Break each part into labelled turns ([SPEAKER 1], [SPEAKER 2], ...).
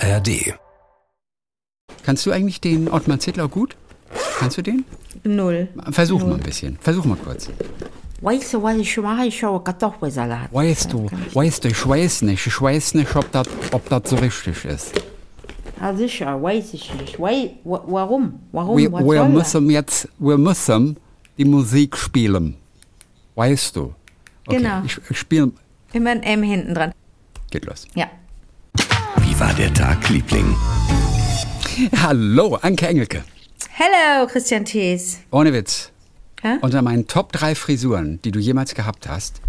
[SPEAKER 1] ARD.
[SPEAKER 2] Kannst du eigentlich den Ottmar Zittlau gut? Kannst du den?
[SPEAKER 3] Null.
[SPEAKER 2] Versuch mal ein bisschen. Versuch mal kurz.
[SPEAKER 3] Weißt du, was ich mache? Ich schaue Kartoffelsalat.
[SPEAKER 2] Weißt du, weißt du, ich weiß nicht, ich weiß nicht, ob das ob das so richtig ist.
[SPEAKER 3] Ja, sicher, weiß ich nicht. Wei, wa- warum? Warum?
[SPEAKER 2] Wir,
[SPEAKER 3] Was
[SPEAKER 2] wir
[SPEAKER 3] soll
[SPEAKER 2] müssen jetzt, wir müssen die Musik spielen. Weißt du? Okay,
[SPEAKER 3] Genau.
[SPEAKER 2] Ich, ich spiele.
[SPEAKER 3] Immer ein M hinten dran.
[SPEAKER 2] Geht los.
[SPEAKER 3] Ja.
[SPEAKER 1] War der Tag, Liebling?
[SPEAKER 2] Hallo, Anke Engelke.
[SPEAKER 3] Hello, Christian Thees.
[SPEAKER 2] Ohne Witz.
[SPEAKER 3] Hä?
[SPEAKER 2] Unter meinen Top 3 Frisuren, die du jemals gehabt hast,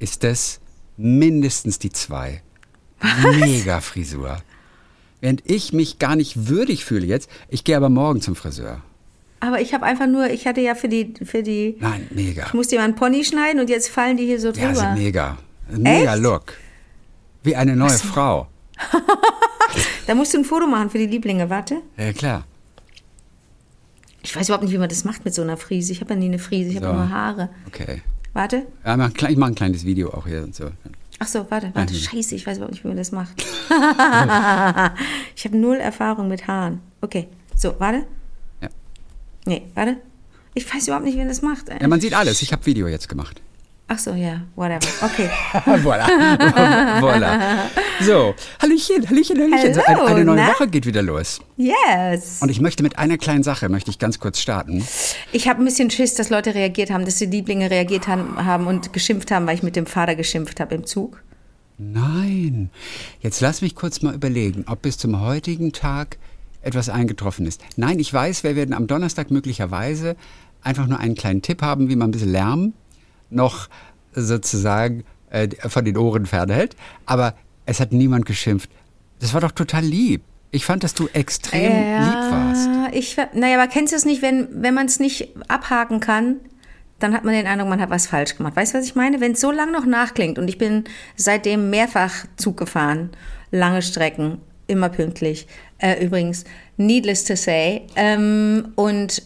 [SPEAKER 2] ist das mindestens die zwei. Mega Frisur. Während ich mich gar nicht würdig fühle jetzt, ich gehe aber morgen zum Friseur.
[SPEAKER 3] Aber ich habe einfach nur, ich hatte ja für die, für die,
[SPEAKER 2] Nein, mega.
[SPEAKER 3] ich musste ja einen Pony schneiden und jetzt fallen die hier so
[SPEAKER 2] Ja,
[SPEAKER 3] drüber.
[SPEAKER 2] sind mega. Mega
[SPEAKER 3] Echt?
[SPEAKER 2] Look. Wie eine neue Frau.
[SPEAKER 3] da musst du ein Foto machen für die Lieblinge, warte.
[SPEAKER 2] Ja, klar.
[SPEAKER 3] Ich weiß überhaupt nicht, wie man das macht mit so einer Frise. Ich habe ja nie eine Frise, ich habe
[SPEAKER 2] So.
[SPEAKER 3] nur Haare.
[SPEAKER 2] Okay.
[SPEAKER 3] Warte.
[SPEAKER 2] Ja, ich mache ein kleines Video auch hier und so.
[SPEAKER 3] Ach so, warte, warte.
[SPEAKER 2] Mhm.
[SPEAKER 3] Scheiße, ich weiß überhaupt nicht, wie man das macht. ich habe null Erfahrung mit Haaren. Okay, so, warte.
[SPEAKER 2] Ja.
[SPEAKER 3] Nee, warte. Ich weiß überhaupt nicht, wie man das macht.
[SPEAKER 2] Ja, man sieht alles. Ich habe Video jetzt gemacht.
[SPEAKER 3] Ach so, ja, whatever. Okay.
[SPEAKER 2] voilà. voilà. So, Hallöchen, Hallöchen, Hallöchen. So,
[SPEAKER 3] Hallo,
[SPEAKER 2] eine, eine neue
[SPEAKER 3] na?
[SPEAKER 2] Woche geht wieder los.
[SPEAKER 3] Yes.
[SPEAKER 2] Und ich möchte mit einer kleinen Sache, möchte ich ganz kurz starten.
[SPEAKER 3] Ich habe ein bisschen Schiss, dass Leute reagiert haben, dass die Lieblinge reagiert haben, haben und geschimpft haben, weil ich mit dem Vater geschimpft habe im Zug.
[SPEAKER 2] Nein. Jetzt lass mich kurz mal überlegen, ob bis zum heutigen Tag etwas eingetroffen ist. Nein, ich weiß, wir werden am Donnerstag möglicherweise einfach nur einen kleinen Tipp haben, wie man ein bisschen Lärm noch sozusagen äh, von den Ohren fernhält. Aber es hat niemand geschimpft. Das war doch total lieb. Ich fand, dass du extrem lieb warst.
[SPEAKER 3] Ich, naja, aber kennst du es nicht, wenn, wenn man es nicht abhaken kann, dann hat man den Eindruck, man hat was falsch gemacht. Weißt du, was ich meine? Wenn es so lang noch nachklingt und ich bin seitdem mehrfach Zug gefahren, lange Strecken, immer pünktlich, äh, übrigens, needless to say, ähm, und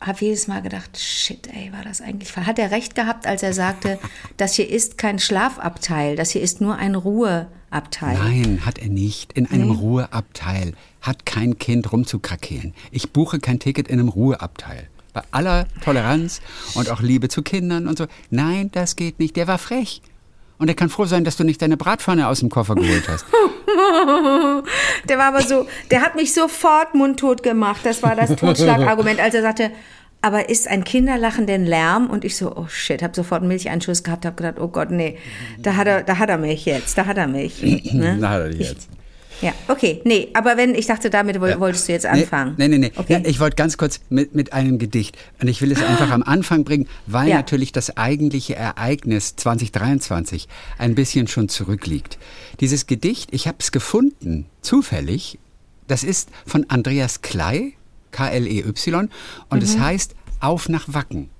[SPEAKER 3] habe jedes Mal gedacht, shit, ey, war das eigentlich, hat er recht gehabt, als er sagte, das hier ist kein Schlafabteil, das hier ist nur ein Ruheabteil.
[SPEAKER 2] Nein, hat er nicht. In einem Ruheabteil hat kein Kind rumzukrakehlen. Ich buche kein Ticket in einem Ruheabteil. Bei aller Toleranz und auch Liebe zu Kindern und so. Nein, das geht nicht. Der war frech. Und er kann froh sein, dass du nicht deine Bratpfanne aus dem Koffer geholt hast.
[SPEAKER 3] Der war aber so, der hat mich sofort mundtot gemacht. Das war das Totschlagargument, als er sagte, aber ist ein Kinderlachen denn Lärm? Und ich so, oh shit, habe sofort einen Milcheinschuss gehabt, habe gedacht, oh Gott, nee, da hat er, da hat er mich jetzt, da hat er mich. Ne?
[SPEAKER 2] Na, hat er dich jetzt.
[SPEAKER 3] Ja, okay, nee, aber wenn, ich dachte, damit woll- wolltest du jetzt anfangen.
[SPEAKER 2] Nee, nee, nee.
[SPEAKER 3] Okay.
[SPEAKER 2] Ja, ich wollte ganz kurz mit, mit einem Gedicht. Und ich will es einfach am Anfang bringen, weil
[SPEAKER 3] Ja.
[SPEAKER 2] natürlich das eigentliche Ereignis 2023 ein bisschen schon zurückliegt. Dieses Gedicht, ich habe es gefunden, zufällig. Das ist von Andreas Klei, K-L-E-Y, und
[SPEAKER 3] Mhm.
[SPEAKER 2] es heißt Auf nach Wacken.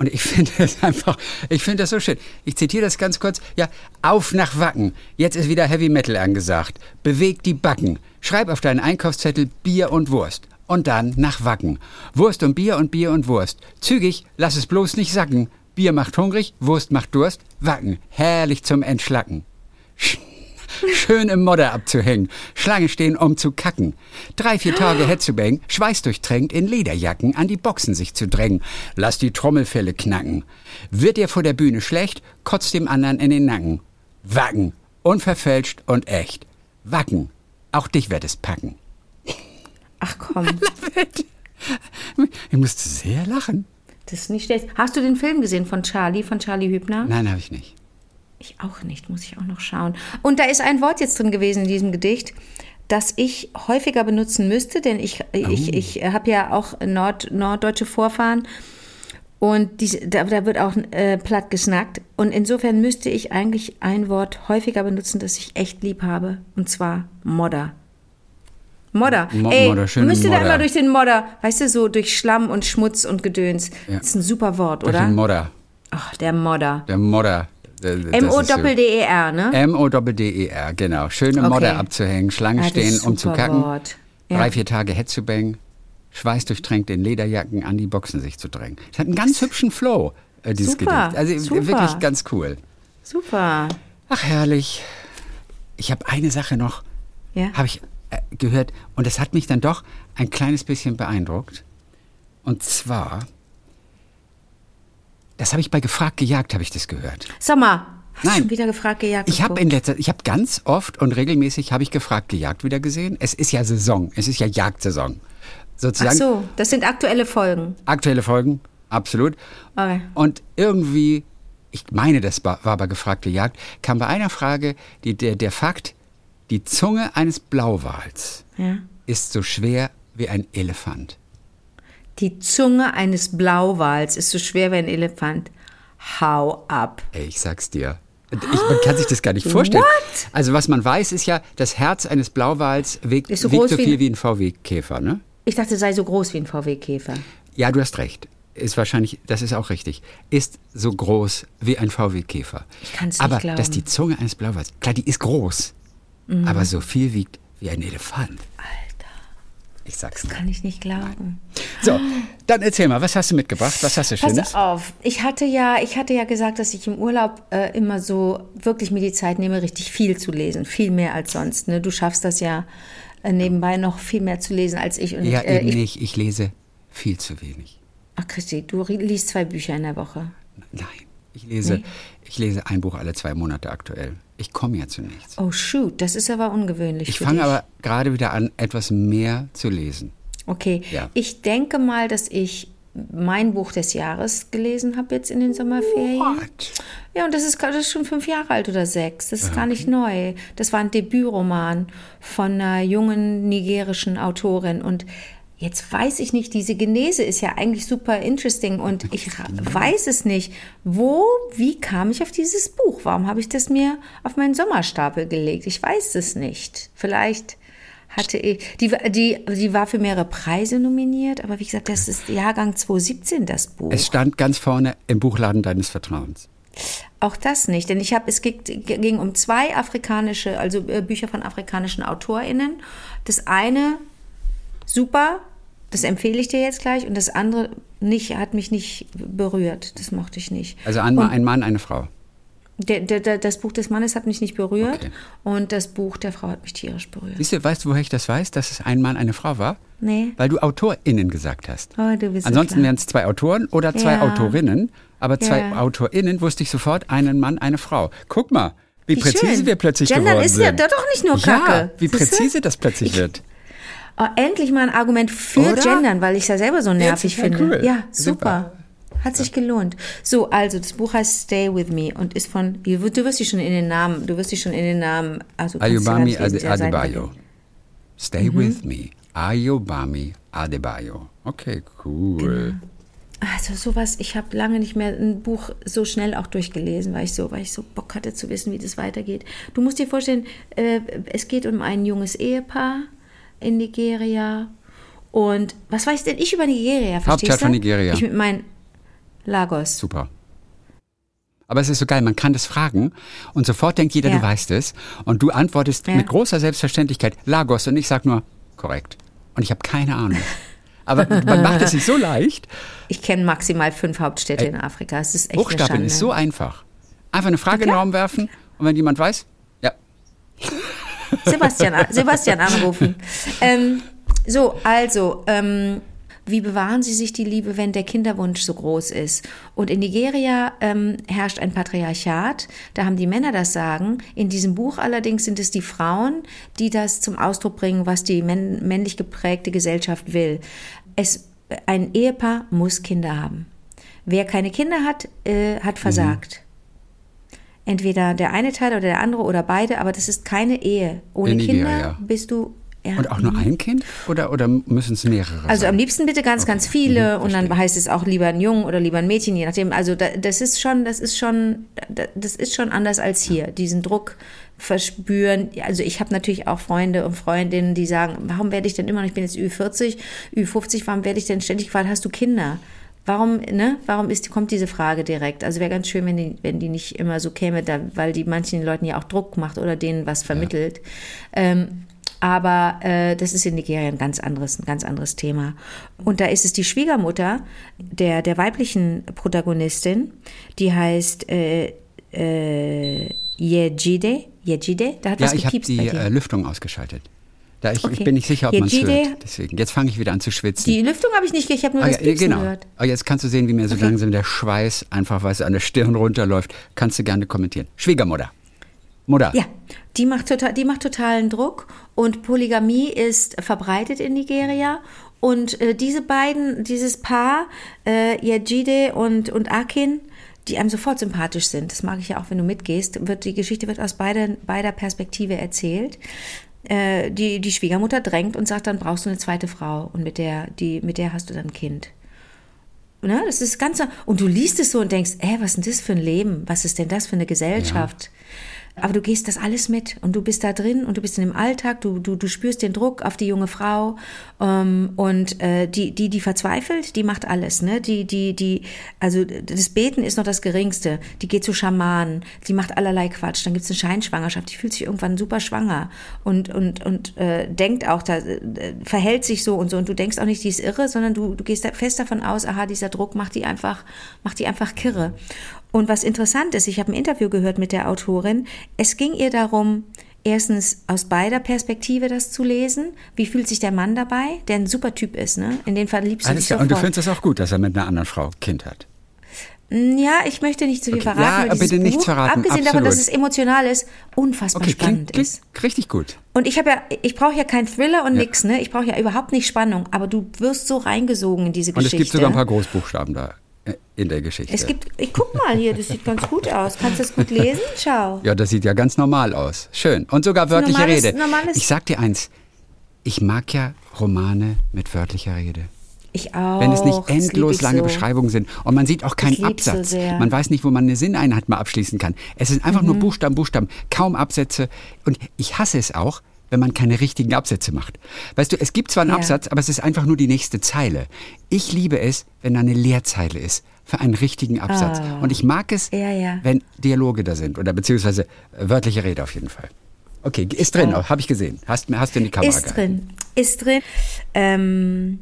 [SPEAKER 2] Und ich finde es einfach, ich finde das so schön. Ich zitiere das ganz kurz. Ja, auf nach Wacken. Jetzt ist wieder Heavy Metal angesagt. Beweg die Backen. Schreib auf deinen Einkaufszettel Bier und Wurst. Und dann nach Wacken. Wurst und Bier und Bier und Wurst. Zügig, lass es bloß nicht sacken. Bier macht hungrig, Wurst macht Durst. Wacken, herrlich zum Entschlacken. Schön im Modder abzuhängen, Schlange stehen, um zu kacken. Drei, vier Tage Hetzubeng, schweißdurchtränkt, in Lederjacken an die Boxen sich zu drängen. Lass die Trommelfelle knacken. Wird dir vor der Bühne schlecht, kotzt dem anderen in den Nacken. Wacken, unverfälscht und echt. Wacken, auch dich wird es packen.
[SPEAKER 3] Ach komm,
[SPEAKER 2] Ich musste sehr lachen.
[SPEAKER 3] das ist nicht schlecht. Hast du den Film gesehen von Charlie, von Charlie Hübner?
[SPEAKER 2] Nein, habe ich nicht.
[SPEAKER 3] Ich auch nicht, muss ich auch noch schauen. Und da ist ein Wort jetzt drin gewesen in diesem Gedicht, das ich häufiger benutzen müsste, denn ich, ich, ich habe ja auch Nord, norddeutsche Vorfahren und die, da, da wird auch äh, platt gesnackt. Und insofern müsste ich eigentlich ein Wort häufiger benutzen, das ich echt lieb habe, und zwar Modder. Modder.
[SPEAKER 2] Mo-
[SPEAKER 3] Ey,
[SPEAKER 2] Modder, schöne
[SPEAKER 3] müsste da
[SPEAKER 2] Modder.
[SPEAKER 3] immer durch den Modder, weißt du, so durch Schlamm und Schmutz und Gedöns.
[SPEAKER 2] Ja.
[SPEAKER 3] Das ist ein super Wort,
[SPEAKER 2] Durch
[SPEAKER 3] oder?
[SPEAKER 2] den Modder.
[SPEAKER 3] Ach, der Modder.
[SPEAKER 2] Der Modder. Der- das ist so-
[SPEAKER 3] M-O-Doppel-D-E-R, ne?
[SPEAKER 2] M-O-D-D-E-R, genau. Schön im
[SPEAKER 3] Okay.
[SPEAKER 2] Modder abzuhängen, Schlangen
[SPEAKER 3] Ah, das
[SPEAKER 2] stehen, um zu kacken.
[SPEAKER 3] Wort. Ja.
[SPEAKER 2] Drei, vier Tage Hetzubeng, schweißdurchtränkt in Lederjacken an die Boxen sich zu drängen. Es hat einen ganz hübschen Flow, äh, dieses
[SPEAKER 3] Super,
[SPEAKER 2] Gedicht. Also
[SPEAKER 3] super.
[SPEAKER 2] wirklich ganz cool.
[SPEAKER 3] Super.
[SPEAKER 2] Ach, herrlich. Ich habe eine Sache noch.
[SPEAKER 3] Ja.
[SPEAKER 2] habe ich äh, gehört und das hat mich dann doch ein kleines bisschen beeindruckt. Und zwar, das habe ich bei Gefragt gejagt, habe ich das gehört.
[SPEAKER 3] Sag mal, hast du
[SPEAKER 2] Nein.
[SPEAKER 3] schon wieder gefragt, gejagt?
[SPEAKER 2] Ich habe in letzter, ich habe ganz oft und regelmäßig habe ich Gefragt gejagt wieder gesehen. Es ist ja Saison, es ist ja Jagdsaison.
[SPEAKER 3] Ach
[SPEAKER 2] Sozusagen
[SPEAKER 3] so, das sind aktuelle Folgen.
[SPEAKER 2] aktuelle Folgen, absolut.
[SPEAKER 3] Okay.
[SPEAKER 2] Und irgendwie, ich meine, das war bei Gefragte Jagd, kam bei einer Frage die, der, der Fakt, die Zunge eines Blauwals
[SPEAKER 3] Ja.
[SPEAKER 2] ist so schwer wie ein Elefant.
[SPEAKER 3] Die Zunge eines Blauwals ist so schwer wie ein Elefant. Hau ab.
[SPEAKER 2] Ey, ich sag's dir. Ich, man kann sich das gar nicht vorstellen.
[SPEAKER 3] What?
[SPEAKER 2] Also was man weiß, ist ja, das Herz eines Blauwals wiegt,
[SPEAKER 3] Ist so
[SPEAKER 2] wiegt so viel
[SPEAKER 3] ein-
[SPEAKER 2] wie ein VW-Käfer, ne?
[SPEAKER 3] Ich dachte, sei so groß wie ein VW-Käfer.
[SPEAKER 2] Ja, du hast recht. Ist wahrscheinlich, das ist auch richtig. Ist so groß wie ein VW-Käfer.
[SPEAKER 3] Ich kann's nicht
[SPEAKER 2] Aber
[SPEAKER 3] glauben. Mhm.
[SPEAKER 2] dass die Zunge eines Blauwals, klar, die ist groß, aber so viel wiegt wie ein Elefant. Ich sag's dir.
[SPEAKER 3] Kann ich nicht glauben.
[SPEAKER 2] So, dann erzähl mal, was hast du mitgebracht? Was hast du Schönes?
[SPEAKER 3] Pass auf, ich hatte ja, ich hatte ja gesagt, dass ich im Urlaub äh, immer so wirklich mir die Zeit nehme, richtig viel zu lesen, viel mehr als sonst. Ne? Du schaffst das ja äh, nebenbei noch viel mehr zu lesen als ich. Und
[SPEAKER 2] Ja,
[SPEAKER 3] äh,
[SPEAKER 2] eben
[SPEAKER 3] ich,
[SPEAKER 2] nicht. Ich lese viel zu wenig.
[SPEAKER 3] Ach Christi, du liest zwei Bücher in der Woche.
[SPEAKER 2] Nein, ich lese,
[SPEAKER 3] Nee.
[SPEAKER 2] ich lese ein Buch alle zwei Monate aktuell. Ich komme ja zu nichts.
[SPEAKER 3] Oh shoot, das ist aber ungewöhnlich.
[SPEAKER 2] Ich fange aber gerade wieder an, etwas mehr zu lesen.
[SPEAKER 3] Okay,
[SPEAKER 2] Ja.
[SPEAKER 3] ich denke mal, dass ich mein Buch des Jahres gelesen habe jetzt in den Sommerferien.
[SPEAKER 2] What?
[SPEAKER 3] Ja, und das ist, das ist schon fünf Jahre alt oder sechs. Das ist gar nicht neu. Das war ein Debütroman von einer jungen nigerischen Autorin. Und jetzt weiß ich nicht, diese Genese ist ja eigentlich super interesting und ich weiß es nicht. Wo, wie kam ich auf dieses Buch? Warum habe ich das mir auf meinen Sommerstapel gelegt? Ich weiß es nicht. Vielleicht hatte ich, die, die, die war für mehrere Preise nominiert, aber wie gesagt, das ist Jahrgang 2017, das Buch.
[SPEAKER 2] Es stand ganz vorne im Buchladen deines Vertrauens.
[SPEAKER 3] Auch das nicht, denn ich habe, es ging, ging um zwei afrikanische, also äh, Bücher von afrikanischen AutorInnen. Das eine super, das empfehle ich dir jetzt gleich, und das andere nicht, hat mich nicht berührt. Das mochte ich nicht.
[SPEAKER 2] Also ein, ein Mann, eine Frau.
[SPEAKER 3] Der, der, der, das Buch des Mannes hat mich nicht berührt
[SPEAKER 2] Okay.
[SPEAKER 3] und das Buch der Frau hat mich tierisch berührt.
[SPEAKER 2] Siehst du, weißt du, woher ich das weiß, dass es ein Mann, eine Frau war?
[SPEAKER 3] Nee.
[SPEAKER 2] Weil du AutorInnen gesagt hast.
[SPEAKER 3] Oh, du bist so
[SPEAKER 2] Ansonsten
[SPEAKER 3] klar.
[SPEAKER 2] wären es zwei Autoren oder zwei
[SPEAKER 3] Ja.
[SPEAKER 2] Autorinnen. Aber zwei
[SPEAKER 3] Ja.
[SPEAKER 2] AutorInnen wusste ich sofort, einen Mann, eine Frau. Guck mal, wie,
[SPEAKER 3] Wie
[SPEAKER 2] präzise
[SPEAKER 3] schön.
[SPEAKER 2] wir plötzlich
[SPEAKER 3] Gendern
[SPEAKER 2] geworden
[SPEAKER 3] ist
[SPEAKER 2] sind.
[SPEAKER 3] ja doch nicht nur
[SPEAKER 2] Ja,
[SPEAKER 3] Kacke.
[SPEAKER 2] wie
[SPEAKER 3] Siehste?
[SPEAKER 2] präzise das plötzlich wird.
[SPEAKER 3] Oh, endlich mal ein Argument für
[SPEAKER 2] Oder?
[SPEAKER 3] Gendern, weil ich es ja selber so nervig
[SPEAKER 2] total
[SPEAKER 3] finde.
[SPEAKER 2] cool.
[SPEAKER 3] Ja,
[SPEAKER 2] Super.
[SPEAKER 3] super. Hat sich gelohnt. So, also das Buch heißt Stay With Me und ist von, du wirst dich schon in den Namen, du wirst dich schon in den Namen, also
[SPEAKER 2] Ayobami Ade- Adebayo. Stay
[SPEAKER 3] Mhm.
[SPEAKER 2] with me. Ayobami Adebayo. Okay, cool.
[SPEAKER 3] Also sowas, ich habe lange nicht mehr ein Buch so schnell auch durchgelesen, weil ich so, weil ich so Bock hatte zu wissen, wie das weitergeht. Du musst dir vorstellen, äh, es geht um ein junges Ehepaar in Nigeria. Und was weiß denn ich über Nigeria? Verstehst
[SPEAKER 2] Hauptstadt von Nigeria.
[SPEAKER 3] Ich mit meinen Lagos.
[SPEAKER 2] Super. Aber es ist so geil, man kann das fragen und sofort denkt jeder,
[SPEAKER 3] Ja.
[SPEAKER 2] du weißt es. Und du antwortest
[SPEAKER 3] Ja.
[SPEAKER 2] mit großer Selbstverständlichkeit Lagos und ich sag nur korrekt. Und ich habe keine Ahnung. Aber man macht es sich so leicht.
[SPEAKER 3] Ich kenne maximal fünf Hauptstädte in Afrika. Es ist echt
[SPEAKER 2] Hochstapeln ist so einfach. Einfach eine Frage in den. Raum werfen und wenn jemand weiß,
[SPEAKER 3] Sebastian, Sebastian anrufen. Ähm, so, also, ähm, wie bewahren Sie sich die Liebe, wenn der Kinderwunsch so groß ist? Und in Nigeria ähm, herrscht ein Patriarchat. Da haben die Männer das Sagen. In diesem Buch allerdings sind es die Frauen, die das zum Ausdruck bringen, was die männ männlich geprägte Gesellschaft will. Es, ein Ehepaar muss Kinder haben. Wer keine Kinder hat, äh, hat versagt. Entweder der eine Teil oder der andere oder beide, aber das ist keine Ehe. Ohne Kinder
[SPEAKER 2] ja.
[SPEAKER 3] bist du. Ja,
[SPEAKER 2] und auch nur ein Kind oder, oder müssen es mehrere
[SPEAKER 3] also
[SPEAKER 2] sein?
[SPEAKER 3] am liebsten bitte ganz, ganz viele
[SPEAKER 2] Mhm,
[SPEAKER 3] und dann heißt es auch lieber ein Jungen oder lieber ein Mädchen, je nachdem. Also da, das ist schon, das ist schon, da- das ist schon anders als hier. Diesen Druck verspüren. Also ich habe natürlich auch Freunde und Freundinnen, die sagen, warum werde ich denn immer noch, ich bin jetzt Ü40, Ü50, warum werde ich denn ständig gefragt, hast du Kinder? Warum, ne? Warum ist, kommt diese Frage direkt? Also wäre ganz schön, wenn die, wenn die nicht immer so käme, da, weil die manchen Leuten ja auch Druck macht oder denen was vermittelt. Ähm, aber äh, das ist in Nigeria ein ganz anderes, ein ganz anderes Thema. Und da ist es die Schwiegermutter der, der weiblichen Protagonistin, die heißt äh, äh, Yejide, Yejide? Da hat
[SPEAKER 2] Ja,
[SPEAKER 3] was
[SPEAKER 2] ich habe
[SPEAKER 3] gepiepst
[SPEAKER 2] die äh, Lüftung ausgeschaltet. Da ich,
[SPEAKER 3] Okay.
[SPEAKER 2] ich bin nicht sicher, ob man es hört. Deswegen. Jetzt fange ich wieder an zu schwitzen.
[SPEAKER 3] die Lüftung habe ich nicht, ich habe nur
[SPEAKER 2] Ah,
[SPEAKER 3] das
[SPEAKER 2] ja,
[SPEAKER 3] Piepsen
[SPEAKER 2] genau.
[SPEAKER 3] gehört.
[SPEAKER 2] Aber jetzt kannst du sehen, wie mir so
[SPEAKER 3] Okay.
[SPEAKER 2] langsam der Schweiß einfach, was an der Stirn runterläuft. Kannst du gerne kommentieren. Schwiegermutter. Mutter.
[SPEAKER 3] Ja, die macht, total, die macht totalen Druck und Polygamie ist verbreitet in Nigeria. Und äh, diese beiden, dieses Paar, äh, Yejide und, und Akin, die einem sofort sympathisch sind, das mag ich ja auch, wenn du mitgehst, wird, die Geschichte wird aus beider, beider Perspektive erzählt. Äh, die, die Schwiegermutter drängt und sagt, dann brauchst du eine zweite Frau und mit der, die, mit der hast du dann ein Kind. Ne, das ist ganz und du liest es so und denkst, ey, was ist denn das für ein Leben? Was ist denn das für eine Gesellschaft? Aber du gehst das alles mit und du bist da drin und du bist in dem Alltag, du, du, du spürst den Druck auf die junge Frau ähm, und äh, die, die, die verzweifelt, die macht alles, ne? Die, die, die, also das Beten ist noch das Geringste. Die geht zu Schamanen, die macht allerlei Quatsch. Dann gibt's eine Scheinschwangerschaft, die fühlt sich irgendwann super schwanger und, und, und äh, denkt auch, da, äh, verhält sich so und so. Und du denkst auch nicht, die ist irre, sondern du, du gehst fest davon aus, aha, dieser Druck macht die einfach, macht die einfach kirre. Und was interessant ist, ich habe ein Interview gehört mit der Autorin. Es ging ihr darum, erstens aus beider Perspektive das zu lesen. Wie fühlt sich der Mann dabei, der ein super Typ ist, ne? In den verliebst du
[SPEAKER 2] Alles
[SPEAKER 3] dich
[SPEAKER 2] klar.
[SPEAKER 3] sofort.
[SPEAKER 2] Und du findest es auch gut, dass er mit einer anderen Frau ein Kind hat.
[SPEAKER 3] ja, ich möchte nicht zu viel
[SPEAKER 2] Okay.
[SPEAKER 3] verraten.
[SPEAKER 2] Ja, bitte nichts
[SPEAKER 3] Buch,
[SPEAKER 2] verraten,
[SPEAKER 3] Abgesehen davon,
[SPEAKER 2] absolut.
[SPEAKER 3] dass es emotional ist, unfassbar
[SPEAKER 2] Okay,
[SPEAKER 3] spannend
[SPEAKER 2] klingt,
[SPEAKER 3] ist.
[SPEAKER 2] klingt richtig gut.
[SPEAKER 3] Und ich habe ja, ich brauche ja keinen Thriller und nix, ne? Ich brauche ja überhaupt nicht Spannung, aber du wirst so reingesogen in diese
[SPEAKER 2] Und es
[SPEAKER 3] Geschichte.
[SPEAKER 2] gibt sogar ein paar Großbuchstaben da in der Geschichte.
[SPEAKER 3] Es gibt, ich guck mal hier, das sieht ganz gut aus. Kannst du das gut lesen? Schau.
[SPEAKER 2] Ja, das sieht ja ganz normal aus. Schön. Und sogar wörtliche
[SPEAKER 3] normales-
[SPEAKER 2] Rede.
[SPEAKER 3] normales-
[SPEAKER 2] ich sag dir eins, ich mag ja Romane mit wörtlicher Rede.
[SPEAKER 3] Ich auch.
[SPEAKER 2] Wenn es nicht endlos lange
[SPEAKER 3] so.
[SPEAKER 2] Beschreibungen sind und man sieht auch keinen
[SPEAKER 3] so
[SPEAKER 2] Absatz.
[SPEAKER 3] sehr.
[SPEAKER 2] man weiß nicht, wo man eine Sinneinheit mal abschließen kann. Es sind einfach
[SPEAKER 3] Mhm.
[SPEAKER 2] nur Buchstaben, Buchstaben, kaum Absätze. Und ich hasse es auch, wenn man keine richtigen Absätze macht. Weißt du, es gibt zwar einen
[SPEAKER 3] Ja.
[SPEAKER 2] Absatz, aber es ist einfach nur die nächste Zeile. Ich liebe es, wenn da eine Leerzeile ist für einen richtigen Absatz.
[SPEAKER 3] Ah.
[SPEAKER 2] Und ich mag es,
[SPEAKER 3] Ja, ja.
[SPEAKER 2] wenn Dialoge da sind oder beziehungsweise äh, wörtliche Rede auf jeden Fall. Okay, ist drin, habe ich gesehen. Hast, hast du in die Kamera
[SPEAKER 3] Ist
[SPEAKER 2] gehalten.
[SPEAKER 3] drin. Ist drin. Ähm,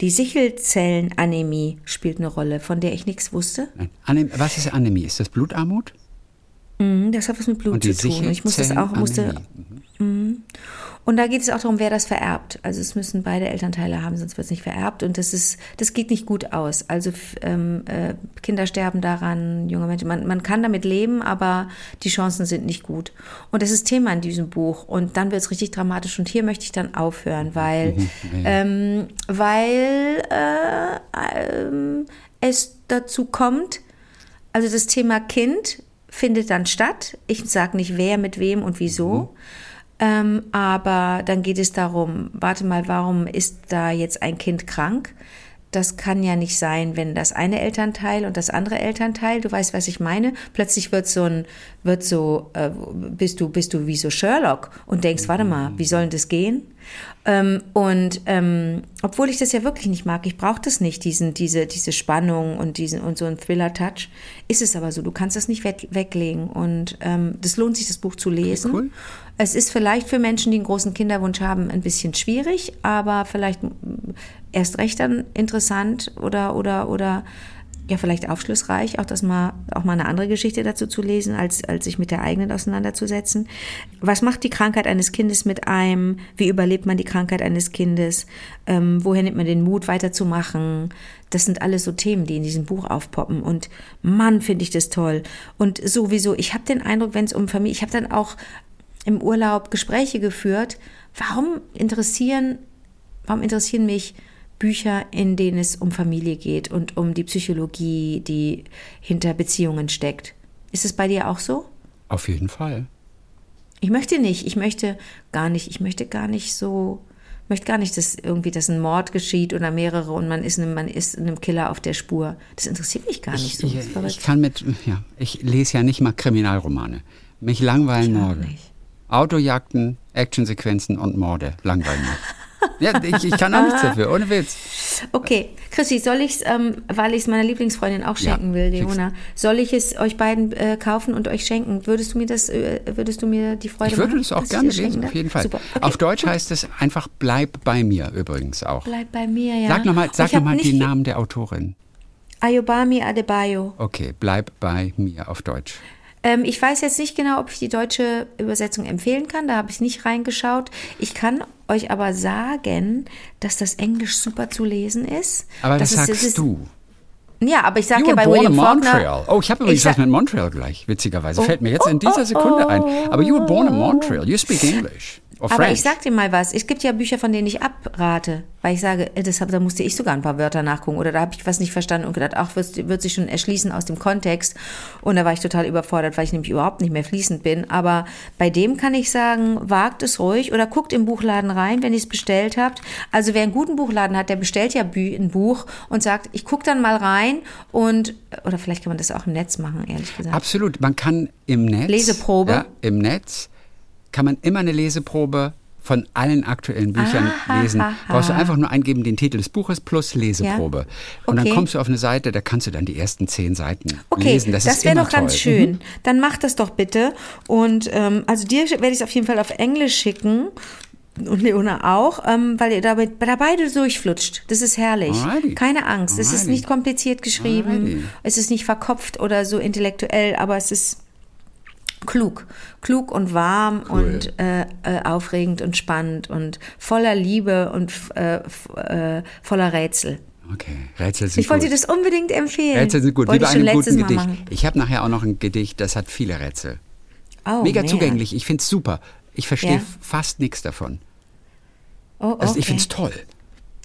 [SPEAKER 3] die Sichelzellenanämie spielt eine Rolle, von der ich nichts wusste.
[SPEAKER 2] Nein. Was ist Anämie? Ist das Blutarmut?
[SPEAKER 3] Mhm, Das hat was mit Blut zu tun. Ich muss das auch, musste. Und da geht es auch darum, wer das vererbt. Also es müssen beide Elternteile haben, sonst wird es nicht vererbt. Und das ist, das geht nicht gut aus. Also ähm, äh, Kinder sterben daran, junge Menschen. Man, man kann damit leben, aber die Chancen sind nicht gut. Und das ist Thema in diesem Buch. Und dann wird es richtig dramatisch. Und hier möchte ich dann aufhören, weil, ähm, weil äh, ähm, es dazu kommt, also das Thema Kind findet dann statt. Ich sage nicht wer, mit wem und wieso. Ähm, aber dann geht es darum, warte mal, warum ist da jetzt ein Kind krank? Das kann ja nicht sein, wenn das eine Elternteil und das andere Elternteil, du weißt, was ich meine, plötzlich wird so ein, wird so, äh, bist du, bist du wie so Sherlock und denkst, warte mal, wie soll denn das gehen? Ähm, und ähm, obwohl ich das ja wirklich nicht mag, ich brauche das nicht, diesen, diese, diese Spannung und diesen und so ein Thriller-Touch, ist es aber so, du kannst das nicht weg, weglegen. Und ähm, das lohnt sich, das Buch zu lesen.
[SPEAKER 2] cool.
[SPEAKER 3] Es ist vielleicht für Menschen, die einen großen Kinderwunsch haben, ein bisschen schwierig, aber vielleicht erst recht dann interessant oder oder oder ja vielleicht aufschlussreich, auch das mal auch mal eine andere Geschichte dazu zu lesen, als als sich mit der eigenen auseinanderzusetzen. Was macht die Krankheit eines Kindes mit einem? Wie überlebt man die Krankheit eines Kindes? Ähm, woher nimmt man den Mut, weiterzumachen? Das sind alles so Themen, die in diesem Buch aufpoppen. Und Mann, finde ich das toll. Und sowieso, ich habe den Eindruck, wenn es um Familie, ich habe dann auch im Urlaub Gespräche geführt. Warum interessieren, warum interessieren mich Bücher, in denen es um Familie geht und um die Psychologie, die hinter Beziehungen steckt? Ist es bei dir auch so?
[SPEAKER 2] Auf jeden Fall.
[SPEAKER 3] Ich möchte nicht, ich möchte gar nicht, ich möchte gar nicht so, möchte gar nicht, dass irgendwie, dass ein Mord geschieht oder mehrere und man ist einem, man ist einem Killer auf der Spur. Das interessiert mich gar nicht
[SPEAKER 2] Ich,
[SPEAKER 3] so.
[SPEAKER 2] ich, ich kann mit, ja, ich lese ja nicht mal Kriminalromane. Mich langweilen Morde.
[SPEAKER 3] nicht.
[SPEAKER 2] Autojagden, Actionsequenzen und Morde langweilen mich. ja, ich, ich kann auch nichts dafür, ohne Witz.
[SPEAKER 3] Okay, Chrissy, soll ich es, ähm, weil ich es meiner Lieblingsfreundin auch
[SPEAKER 2] Ja,
[SPEAKER 3] schenken will,
[SPEAKER 2] schick's.
[SPEAKER 3] Leona, soll ich es euch beiden äh, kaufen und euch schenken? Würdest du mir das, äh, würdest du mir die Freude
[SPEAKER 2] Ich würde
[SPEAKER 3] machen?
[SPEAKER 2] das auch gerne lesen, auf jeden Fall.
[SPEAKER 3] Okay,
[SPEAKER 2] Auf Deutsch
[SPEAKER 3] gut.
[SPEAKER 2] heißt es einfach Bleib bei mir übrigens auch.
[SPEAKER 3] Bleib bei mir, ja.
[SPEAKER 2] Sag nochmal sag
[SPEAKER 3] Ich hab
[SPEAKER 2] noch mal den Namen der Autorin.
[SPEAKER 3] Ayobami Adebayo.
[SPEAKER 2] Okay, Bleib bei mir auf Deutsch.
[SPEAKER 3] Ähm, ich weiß jetzt nicht genau, ob ich die deutsche Übersetzung empfehlen kann. Da habe ich nicht reingeschaut. Ich kann euch aber sagen, dass das Englisch super zu lesen ist.
[SPEAKER 2] Aber das,
[SPEAKER 3] ist-
[SPEAKER 2] sagst
[SPEAKER 3] ist,
[SPEAKER 2] du.
[SPEAKER 3] Ja, aber ich sage ja bei William
[SPEAKER 2] in
[SPEAKER 3] Faulkner.
[SPEAKER 2] Montreal. Oh, ich habe übrigens was mit Montreal gleich, witzigerweise.
[SPEAKER 3] Oh,
[SPEAKER 2] Fällt mir jetzt in
[SPEAKER 3] oh,
[SPEAKER 2] dieser
[SPEAKER 3] oh,
[SPEAKER 2] Sekunde ein. Aber you were born in
[SPEAKER 3] oh.
[SPEAKER 2] Montreal. You speak English.
[SPEAKER 3] Aber
[SPEAKER 2] French.
[SPEAKER 3] ich sag dir mal was, es gibt ja Bücher, von denen ich abrate, weil ich sage, äh, das hab, da musste ich sogar ein paar Wörter nachgucken oder da habe ich was nicht verstanden und gedacht, ach, wird, wird sich schon erschließen aus dem Kontext. Und da war ich total überfordert, weil ich nämlich überhaupt nicht mehr fließend bin. Aber bei dem kann ich sagen, wagt es ruhig oder guckt im Buchladen rein, wenn ihr es bestellt habt. Also wer einen guten Buchladen hat, der bestellt ja ein Buch und sagt, ich guck dann mal rein und, oder vielleicht kann man das auch im Netz machen, ehrlich gesagt.
[SPEAKER 2] Absolut. Man kann im Netz.
[SPEAKER 3] Leseprobe?
[SPEAKER 2] Ja, Im Netz kann man immer eine Leseprobe von allen aktuellen Büchern
[SPEAKER 3] Ah,
[SPEAKER 2] lesen. Brauchst du einfach nur eingeben den Titel des Buches plus Leseprobe.
[SPEAKER 3] Ja.
[SPEAKER 2] Und dann
[SPEAKER 3] Okay.
[SPEAKER 2] kommst du auf eine Seite, da kannst du dann die ersten zehn Seiten
[SPEAKER 3] Okay,
[SPEAKER 2] lesen. Das,
[SPEAKER 3] das, wäre doch ganz
[SPEAKER 2] toll.
[SPEAKER 3] schön.
[SPEAKER 2] Mhm.
[SPEAKER 3] Dann mach das doch bitte. Und ähm, also dir werde ich es auf jeden Fall auf Englisch schicken. Und Leona auch, ähm, weil ihr damit, da beide durchflutscht. Das ist herrlich.
[SPEAKER 2] Alrighty.
[SPEAKER 3] Keine Angst. Es ist
[SPEAKER 2] Alrighty.
[SPEAKER 3] nicht kompliziert geschrieben.
[SPEAKER 2] Alrighty.
[SPEAKER 3] Es ist nicht verkopft oder so intellektuell, aber es ist klug. Klug und warm
[SPEAKER 2] Cool.
[SPEAKER 3] und äh, äh, aufregend und spannend und voller Liebe und äh, äh, voller Rätsel.
[SPEAKER 2] Okay, Rätsel sind
[SPEAKER 3] Ich wollte
[SPEAKER 2] gut.
[SPEAKER 3] dir das unbedingt empfehlen.
[SPEAKER 2] Rätsel sind gut,
[SPEAKER 3] Wollte
[SPEAKER 2] wie bei
[SPEAKER 3] ich
[SPEAKER 2] einem guten Gedicht. Ich habe nachher auch noch ein Gedicht, das hat viele Rätsel.
[SPEAKER 3] Oh,
[SPEAKER 2] Mega
[SPEAKER 3] mehr.
[SPEAKER 2] zugänglich, ich finde es super. Ich verstehe
[SPEAKER 3] Ja?
[SPEAKER 2] fast nichts davon.
[SPEAKER 3] Oh, okay.
[SPEAKER 2] Also ich finde es toll.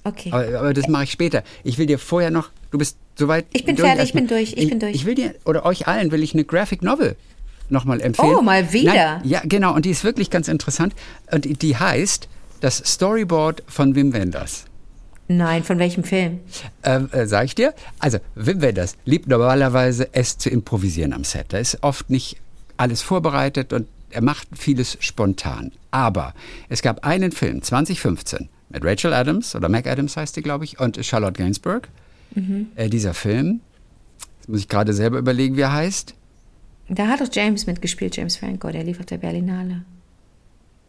[SPEAKER 3] Okay.
[SPEAKER 2] Aber, aber das mache ich später. Ich will dir vorher noch, du bist soweit.
[SPEAKER 3] Ich bin fertig, ich bin durch, ich bin durch.
[SPEAKER 2] Ich will dir, oder euch allen will ich eine Graphic Novel nochmal empfehlen.
[SPEAKER 3] Oh, mal wieder.
[SPEAKER 2] Nein, ja, genau, und die ist wirklich ganz interessant. Und die- die heißt Das Storyboard von Wim Wenders.
[SPEAKER 3] Nein, von welchem Film?
[SPEAKER 2] Ähm, äh, sag ich dir? Also, Wim Wenders liebt normalerweise es zu improvisieren am Set. Da ist oft nicht alles vorbereitet und er macht vieles spontan. Aber es gab einen Film, 2015, mit Rachel Adams, oder Mac Adams heißt die, glaube ich, und Charlotte Gainsbourg. Äh, dieser Film, jetzt muss ich gerade selber überlegen, wie er heißt.
[SPEAKER 3] Da hat doch James mitgespielt, James Franco, der lief auf der Berlinale.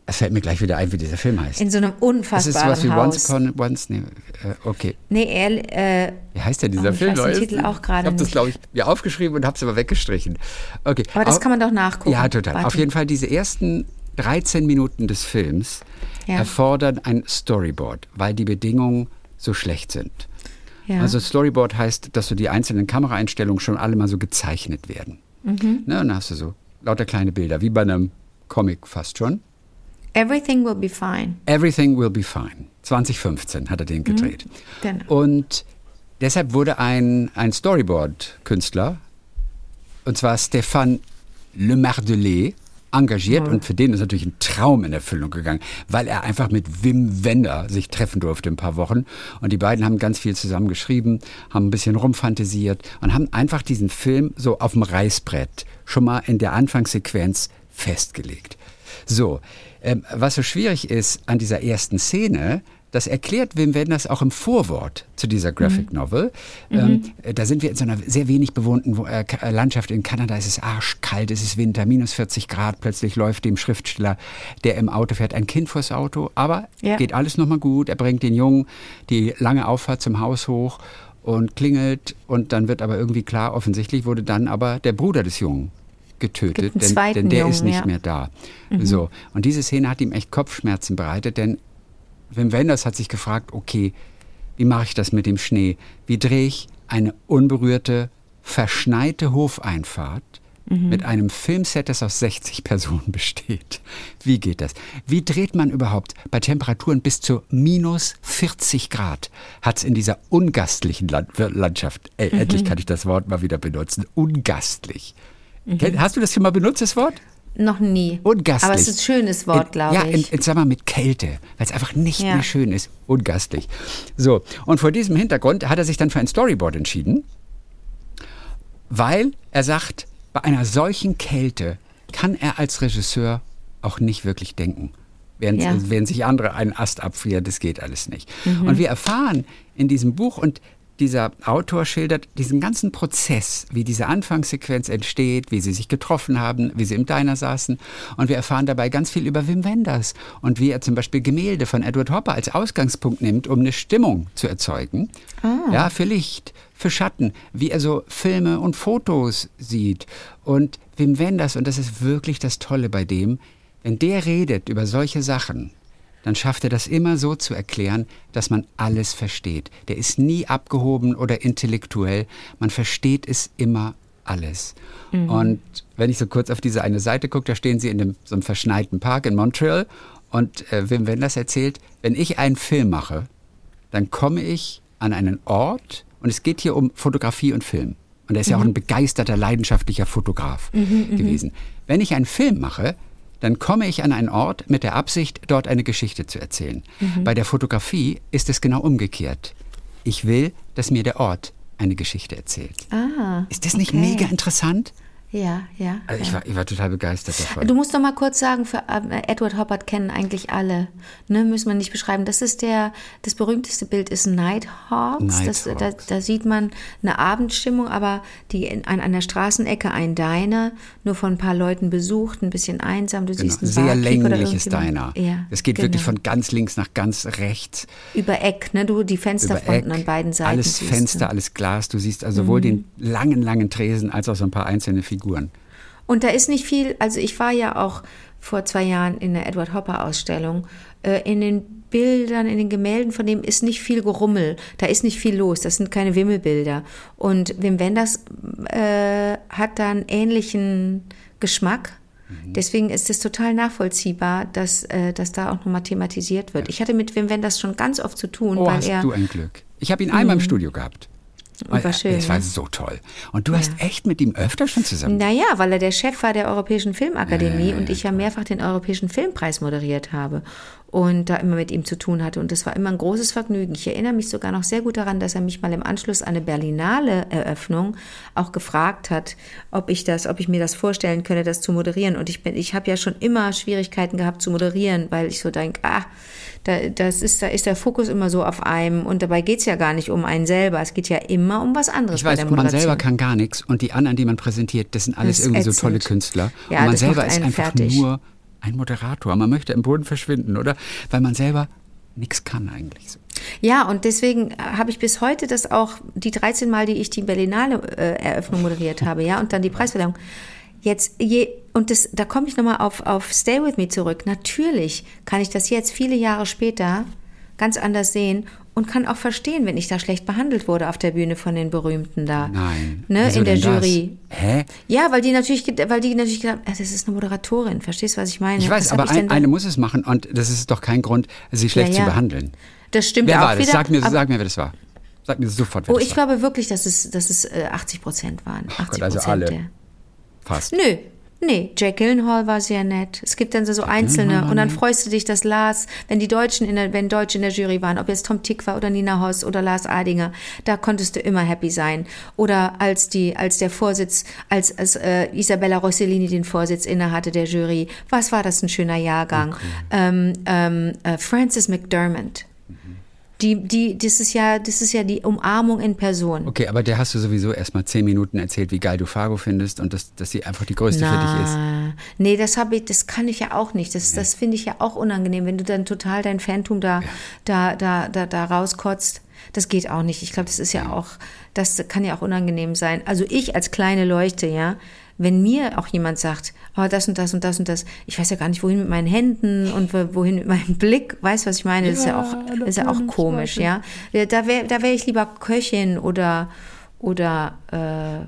[SPEAKER 2] Es fällt mir gleich wieder ein, wie dieser Film heißt.
[SPEAKER 3] In so einem
[SPEAKER 2] Das
[SPEAKER 3] unfassbaren
[SPEAKER 2] ist sowas wie
[SPEAKER 3] Haus.
[SPEAKER 2] Once Upon Once. Nee, äh, okay.
[SPEAKER 3] nee, er, äh,
[SPEAKER 2] Wie heißt denn dieser
[SPEAKER 3] Oh, ich
[SPEAKER 2] Film?
[SPEAKER 3] weiß den? Titel auch gerade
[SPEAKER 2] Ich habe das, glaube ich, mir aufgeschrieben und habe es aber weggestrichen. Okay.
[SPEAKER 3] aber das
[SPEAKER 2] Au-
[SPEAKER 3] kann man doch nachgucken.
[SPEAKER 2] Ja, total.
[SPEAKER 3] Warte.
[SPEAKER 2] Auf jeden Fall, diese ersten 13 Minuten des Films
[SPEAKER 3] Ja.
[SPEAKER 2] erfordern ein Storyboard, weil die Bedingungen so schlecht sind.
[SPEAKER 3] Ja.
[SPEAKER 2] Also Storyboard heißt, dass so die einzelnen Kameraeinstellungen schon alle mal so gezeichnet werden.
[SPEAKER 3] Mhm.
[SPEAKER 2] Ne, und dann hast du so lauter kleine Bilder, wie bei einem Comic fast schon.
[SPEAKER 3] Everything will be fine.
[SPEAKER 2] Everything Will Be Fine. 2015 hat er den gedreht.
[SPEAKER 3] Genau.
[SPEAKER 2] Und deshalb wurde ein, ein Storyboard-Künstler, und zwar Stéphane Le Mardelet, engagiert und für den ist natürlich ein Traum in Erfüllung gegangen, weil er einfach mit Wim Wender sich treffen durfte ein paar Wochen und die beiden haben ganz viel zusammen geschrieben, haben ein bisschen rumfantasiert und haben einfach diesen Film so auf dem Reißbrett schon mal in der Anfangssequenz festgelegt. So, ähm, was so schwierig ist an dieser ersten Szene, das erklärt Wim Wenders auch im Vorwort zu dieser Graphic Novel. Ähm, äh, da sind wir in so einer sehr wenig bewohnten Wo- äh, äh, Landschaft. In Kanada ist es arschkalt, es ist Winter, minus 40 Grad. Plötzlich läuft dem Schriftsteller, der im Auto fährt, ein Kind vors Auto. Aber
[SPEAKER 3] Ja.
[SPEAKER 2] geht alles nochmal gut. Er bringt den Jungen die lange Auffahrt zum Haus hoch und klingelt. Und dann wird aber irgendwie klar, offensichtlich wurde dann aber der Bruder des Jungen getötet, denn, denn der
[SPEAKER 3] Jungen,
[SPEAKER 2] ist nicht
[SPEAKER 3] ja.
[SPEAKER 2] mehr da. So. Und diese Szene hat ihm echt Kopfschmerzen bereitet, denn Wim Wenders hat sich gefragt, okay, wie mache ich das mit dem Schnee? Wie drehe ich eine unberührte, verschneite Hofeinfahrt mit einem Filmset, das aus 60 Personen besteht? Wie geht das? Wie dreht man überhaupt bei Temperaturen bis zu minus 40 Grad? Hat es in dieser ungastlichen Land Landschaft, äh, endlich kann ich das Wort mal wieder benutzen, ungastlich. Kenn- Hast du das schon mal benutzt, das Wort?
[SPEAKER 3] Noch nie.
[SPEAKER 2] Ungastlich.
[SPEAKER 3] Aber es ist ein schönes Wort, glaube
[SPEAKER 2] ja,
[SPEAKER 3] ich.
[SPEAKER 2] Ja, sag mal mit Kälte, weil es einfach nicht
[SPEAKER 3] Ja.
[SPEAKER 2] mehr schön ist. Ungastlich. So, und vor diesem Hintergrund hat er sich dann für ein Storyboard entschieden, weil er sagt, bei einer solchen Kälte kann er als Regisseur auch nicht wirklich denken. Während,
[SPEAKER 3] Ja.
[SPEAKER 2] während sich andere einen Ast abfrieren, das geht alles nicht.
[SPEAKER 3] Mhm.
[SPEAKER 2] Und wir erfahren in diesem Buch und dieser Autor schildert diesen ganzen Prozess, wie diese Anfangssequenz entsteht, wie sie sich getroffen haben, wie sie im Diner saßen. Und wir erfahren dabei ganz viel über Wim Wenders und wie er zum Beispiel Gemälde von Edward Hopper als Ausgangspunkt nimmt, um eine Stimmung zu erzeugen. Ja, für Licht, für Schatten, wie er so Filme und Fotos sieht. Und Wim Wenders, und das ist wirklich das Tolle bei dem, wenn der redet über solche Sachen, dann schafft er das immer so zu erklären, dass man alles versteht. Der ist nie abgehoben oder intellektuell. Man versteht es immer alles. Mhm. Und wenn ich so kurz auf diese eine Seite gucke, da stehen sie in dem, so einem verschneiten Park in Montreal und äh, Wim Wenders erzählt, wenn ich einen Film mache, dann komme ich an einen Ort und es geht hier um Fotografie und Film. Und er ist mhm. ja auch mhm. ein begeisterter, leidenschaftlicher Fotograf mhm, mhm, gewesen. Wenn ich einen Film mache, dann komme ich an einen Ort mit der Absicht, dort eine Geschichte zu erzählen. Mhm. Bei der Fotografie ist es genau umgekehrt. Ich will, dass mir der Ort eine Geschichte erzählt. Ah, ist das nicht okay. mega interessant?
[SPEAKER 3] Ja, ja.
[SPEAKER 2] Also ich,
[SPEAKER 3] ja.
[SPEAKER 2] War, ich war total begeistert davon.
[SPEAKER 3] Du musst doch mal kurz sagen, für äh, Edward Hoppert kennen eigentlich alle. Ne, müssen wir nicht beschreiben. Das ist der, das berühmteste Bild ist Nighthawks. Nighthawks. Das, da, da, sieht man eine Abendstimmung, aber die in, an einer Straßenecke ein Diner, nur von ein paar Leuten besucht, ein bisschen einsam. Du genau. siehst ein
[SPEAKER 2] Sehr längliches Diner. Ja, es geht genau. wirklich von ganz links nach ganz rechts.
[SPEAKER 3] Über Eck, ne? Du die Fensterfronten an beiden Seiten.
[SPEAKER 2] Alles
[SPEAKER 3] siehst,
[SPEAKER 2] Fenster, alles Glas. Du siehst also mhm. sowohl den langen, langen Tresen als auch so ein paar einzelne Figuren. Figuren.
[SPEAKER 3] Und da ist nicht viel, also ich war ja auch vor zwei Jahren in der Edward Hopper Ausstellung. Äh, in den Bildern, in den Gemälden von dem ist nicht viel Gerummel, da ist nicht viel los, das sind keine Wimmelbilder. Und Wim Wenders äh, hat da einen ähnlichen Geschmack. Mhm. Deswegen ist es total nachvollziehbar, dass, äh, dass da auch nochmal thematisiert wird. Ja. Ich hatte mit Wim Wenders schon ganz oft zu tun.
[SPEAKER 2] Oh,
[SPEAKER 3] weil
[SPEAKER 2] hast
[SPEAKER 3] er,
[SPEAKER 2] du ein Glück. Ich habe ihn einmal im mhm. Studio gehabt.
[SPEAKER 3] War schön.
[SPEAKER 2] Das war so toll. Und du ja. hast echt mit ihm öfter schon zusammen.
[SPEAKER 3] Naja, weil er der Chef war der Europäischen Filmakademie ja, und ich ja mehrfach den Europäischen Filmpreis moderiert habe und da immer mit ihm zu tun hatte. Und das war immer ein großes Vergnügen. Ich erinnere mich sogar noch sehr gut daran, dass er mich mal im Anschluss an eine Berlinale Eröffnung auch gefragt hat, ob ich das, ob ich mir das vorstellen könne, das zu moderieren. Und ich bin, ich habe ja schon immer Schwierigkeiten gehabt zu moderieren, weil ich so denke, ah, da, das ist, da ist der Fokus immer so auf einem und dabei geht es ja gar nicht um einen selber. Es geht ja immer um was anderes.
[SPEAKER 2] Ich weiß, man selber kann gar nichts und die anderen, die man präsentiert, das sind alles das irgendwie ätzend. so tolle Künstler.
[SPEAKER 3] Ja,
[SPEAKER 2] und man selber ist
[SPEAKER 3] einfach fertig.
[SPEAKER 2] nur ein Moderator. Man möchte im Boden verschwinden, oder? Weil man selber nichts kann eigentlich.
[SPEAKER 3] Ja, und deswegen habe ich bis heute das auch, die 13 Mal, die ich die Berlinale äh, Eröffnung moderiert habe, ja, und dann die Preisverleihung, Jetzt, je, und das, da komme ich nochmal auf, auf Stay With Me zurück. Natürlich kann ich das jetzt viele Jahre später ganz anders sehen und kann auch verstehen, wenn ich da schlecht behandelt wurde auf der Bühne von den Berühmten da.
[SPEAKER 2] Nein.
[SPEAKER 3] Ne, in der Jury.
[SPEAKER 2] Das? Hä?
[SPEAKER 3] Ja, weil die natürlich, weil die natürlich gedacht, das ist eine Moderatorin. Verstehst du, was ich meine?
[SPEAKER 2] Ich weiß, was aber ein, eine muss es machen und das ist doch kein Grund, sie schlecht ja, ja. zu behandeln.
[SPEAKER 3] Das stimmt
[SPEAKER 2] wer
[SPEAKER 3] auch
[SPEAKER 2] war das?
[SPEAKER 3] wieder.
[SPEAKER 2] Sag mir, sag mir, wer das war. Sag mir sofort, wer
[SPEAKER 3] oh,
[SPEAKER 2] das
[SPEAKER 3] war. Oh, ich glaube wirklich, dass es, dass es 80 äh, Prozent waren. 80
[SPEAKER 2] Gott, also alle. Der. Fast.
[SPEAKER 3] Nö, Nee, Jack Gyllenhaal war sehr nett. Es gibt dann so, so einzelne und dann freust du dich, dass Lars, wenn die Deutschen in der, wenn Deutsche in der Jury waren, ob jetzt Tom Tick war oder Nina Hoss oder Lars Adinger, da konntest du immer happy sein. Oder als die, als der Vorsitz, als, als äh, Isabella Rossellini den Vorsitz innehatte der Jury, was war das ein schöner Jahrgang? Okay. Ähm, ähm, äh, Francis McDermott die, die, das ist ja, das ist ja die Umarmung in Person.
[SPEAKER 2] Okay, aber der hast du sowieso erst mal zehn Minuten erzählt, wie geil du Fargo findest und dass, dass sie einfach die größte Na, für dich ist.
[SPEAKER 3] Nee, das habe ich, das kann ich ja auch nicht. Das, nee. das finde ich ja auch unangenehm, wenn du dann total dein Phantom da, ja. da, da, da, da rauskotzt. Das geht auch nicht. Ich glaube, das ist ja auch, das kann ja auch unangenehm sein. Also ich als kleine Leuchte, ja, wenn mir auch jemand sagt, oh, das und das und das und das, ich weiß ja gar nicht, wohin mit meinen Händen und wohin mit meinem Blick, weißt du, was ich meine? Das ist ja auch, ist ja auch komisch, ja. Da wäre da wär ich lieber Köchin oder, oder äh,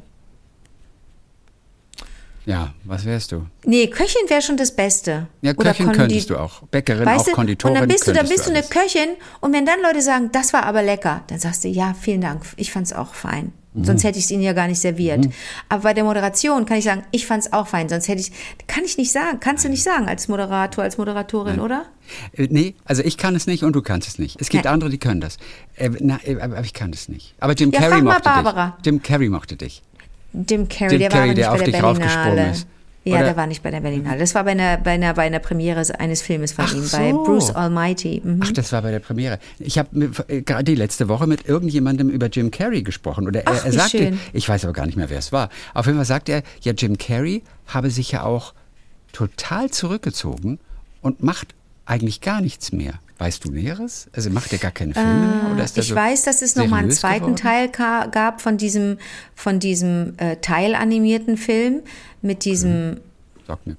[SPEAKER 2] ja, was wärst du?
[SPEAKER 3] Nee, Köchin wäre schon das Beste.
[SPEAKER 2] Ja, Köchin könntest du auch. Bäckerin, weißt auch Konditorin.
[SPEAKER 3] Und dann bist du, dann bist
[SPEAKER 2] du
[SPEAKER 3] eine Köchin und wenn dann Leute sagen, das war aber lecker, dann sagst du, ja, vielen Dank, ich fand es auch fein. Mhm. Sonst hätte ich es ihnen ja gar nicht serviert. Mhm. Aber bei der Moderation kann ich sagen, ich fand es auch fein. Sonst hätte ich, kann ich nicht sagen, kannst du nicht sagen als Moderator, als Moderatorin, Nein. oder?
[SPEAKER 2] Äh, nee, also ich kann es nicht und du kannst es nicht. Es gibt Nein. andere, die können das. Äh, na, äh, aber ich kann es nicht. Aber Jim ja, Carrey mochte Barbara. dich. Jim Carrey mochte dich.
[SPEAKER 3] Jim Carrey, Jim der Carrey, war der auf dich raufgesprungen ist. Ja,
[SPEAKER 2] Oder?
[SPEAKER 3] der war nicht bei der Berlinale. Das war bei einer, bei einer, bei einer Premiere eines Filmes von Ach ihm, so. bei Bruce Almighty.
[SPEAKER 2] Mhm. Ach, das war bei der Premiere. Ich habe äh, gerade die letzte Woche mit irgendjemandem über Jim Carrey gesprochen. Oder er, Ach, er sagte, schön. ich weiß aber gar nicht mehr, wer es war. Auf jeden Fall sagt er, ja, Jim Carrey habe sich ja auch total zurückgezogen und macht eigentlich gar nichts mehr. Weißt du Näheres? Also macht er gar keine Filme mehr? Oder ist der
[SPEAKER 3] ich
[SPEAKER 2] so
[SPEAKER 3] weiß, dass es nochmal einen zweiten
[SPEAKER 2] geworden?
[SPEAKER 3] Teil gab von diesem, von diesem äh, teilanimierten Film mit diesem
[SPEAKER 2] Sagt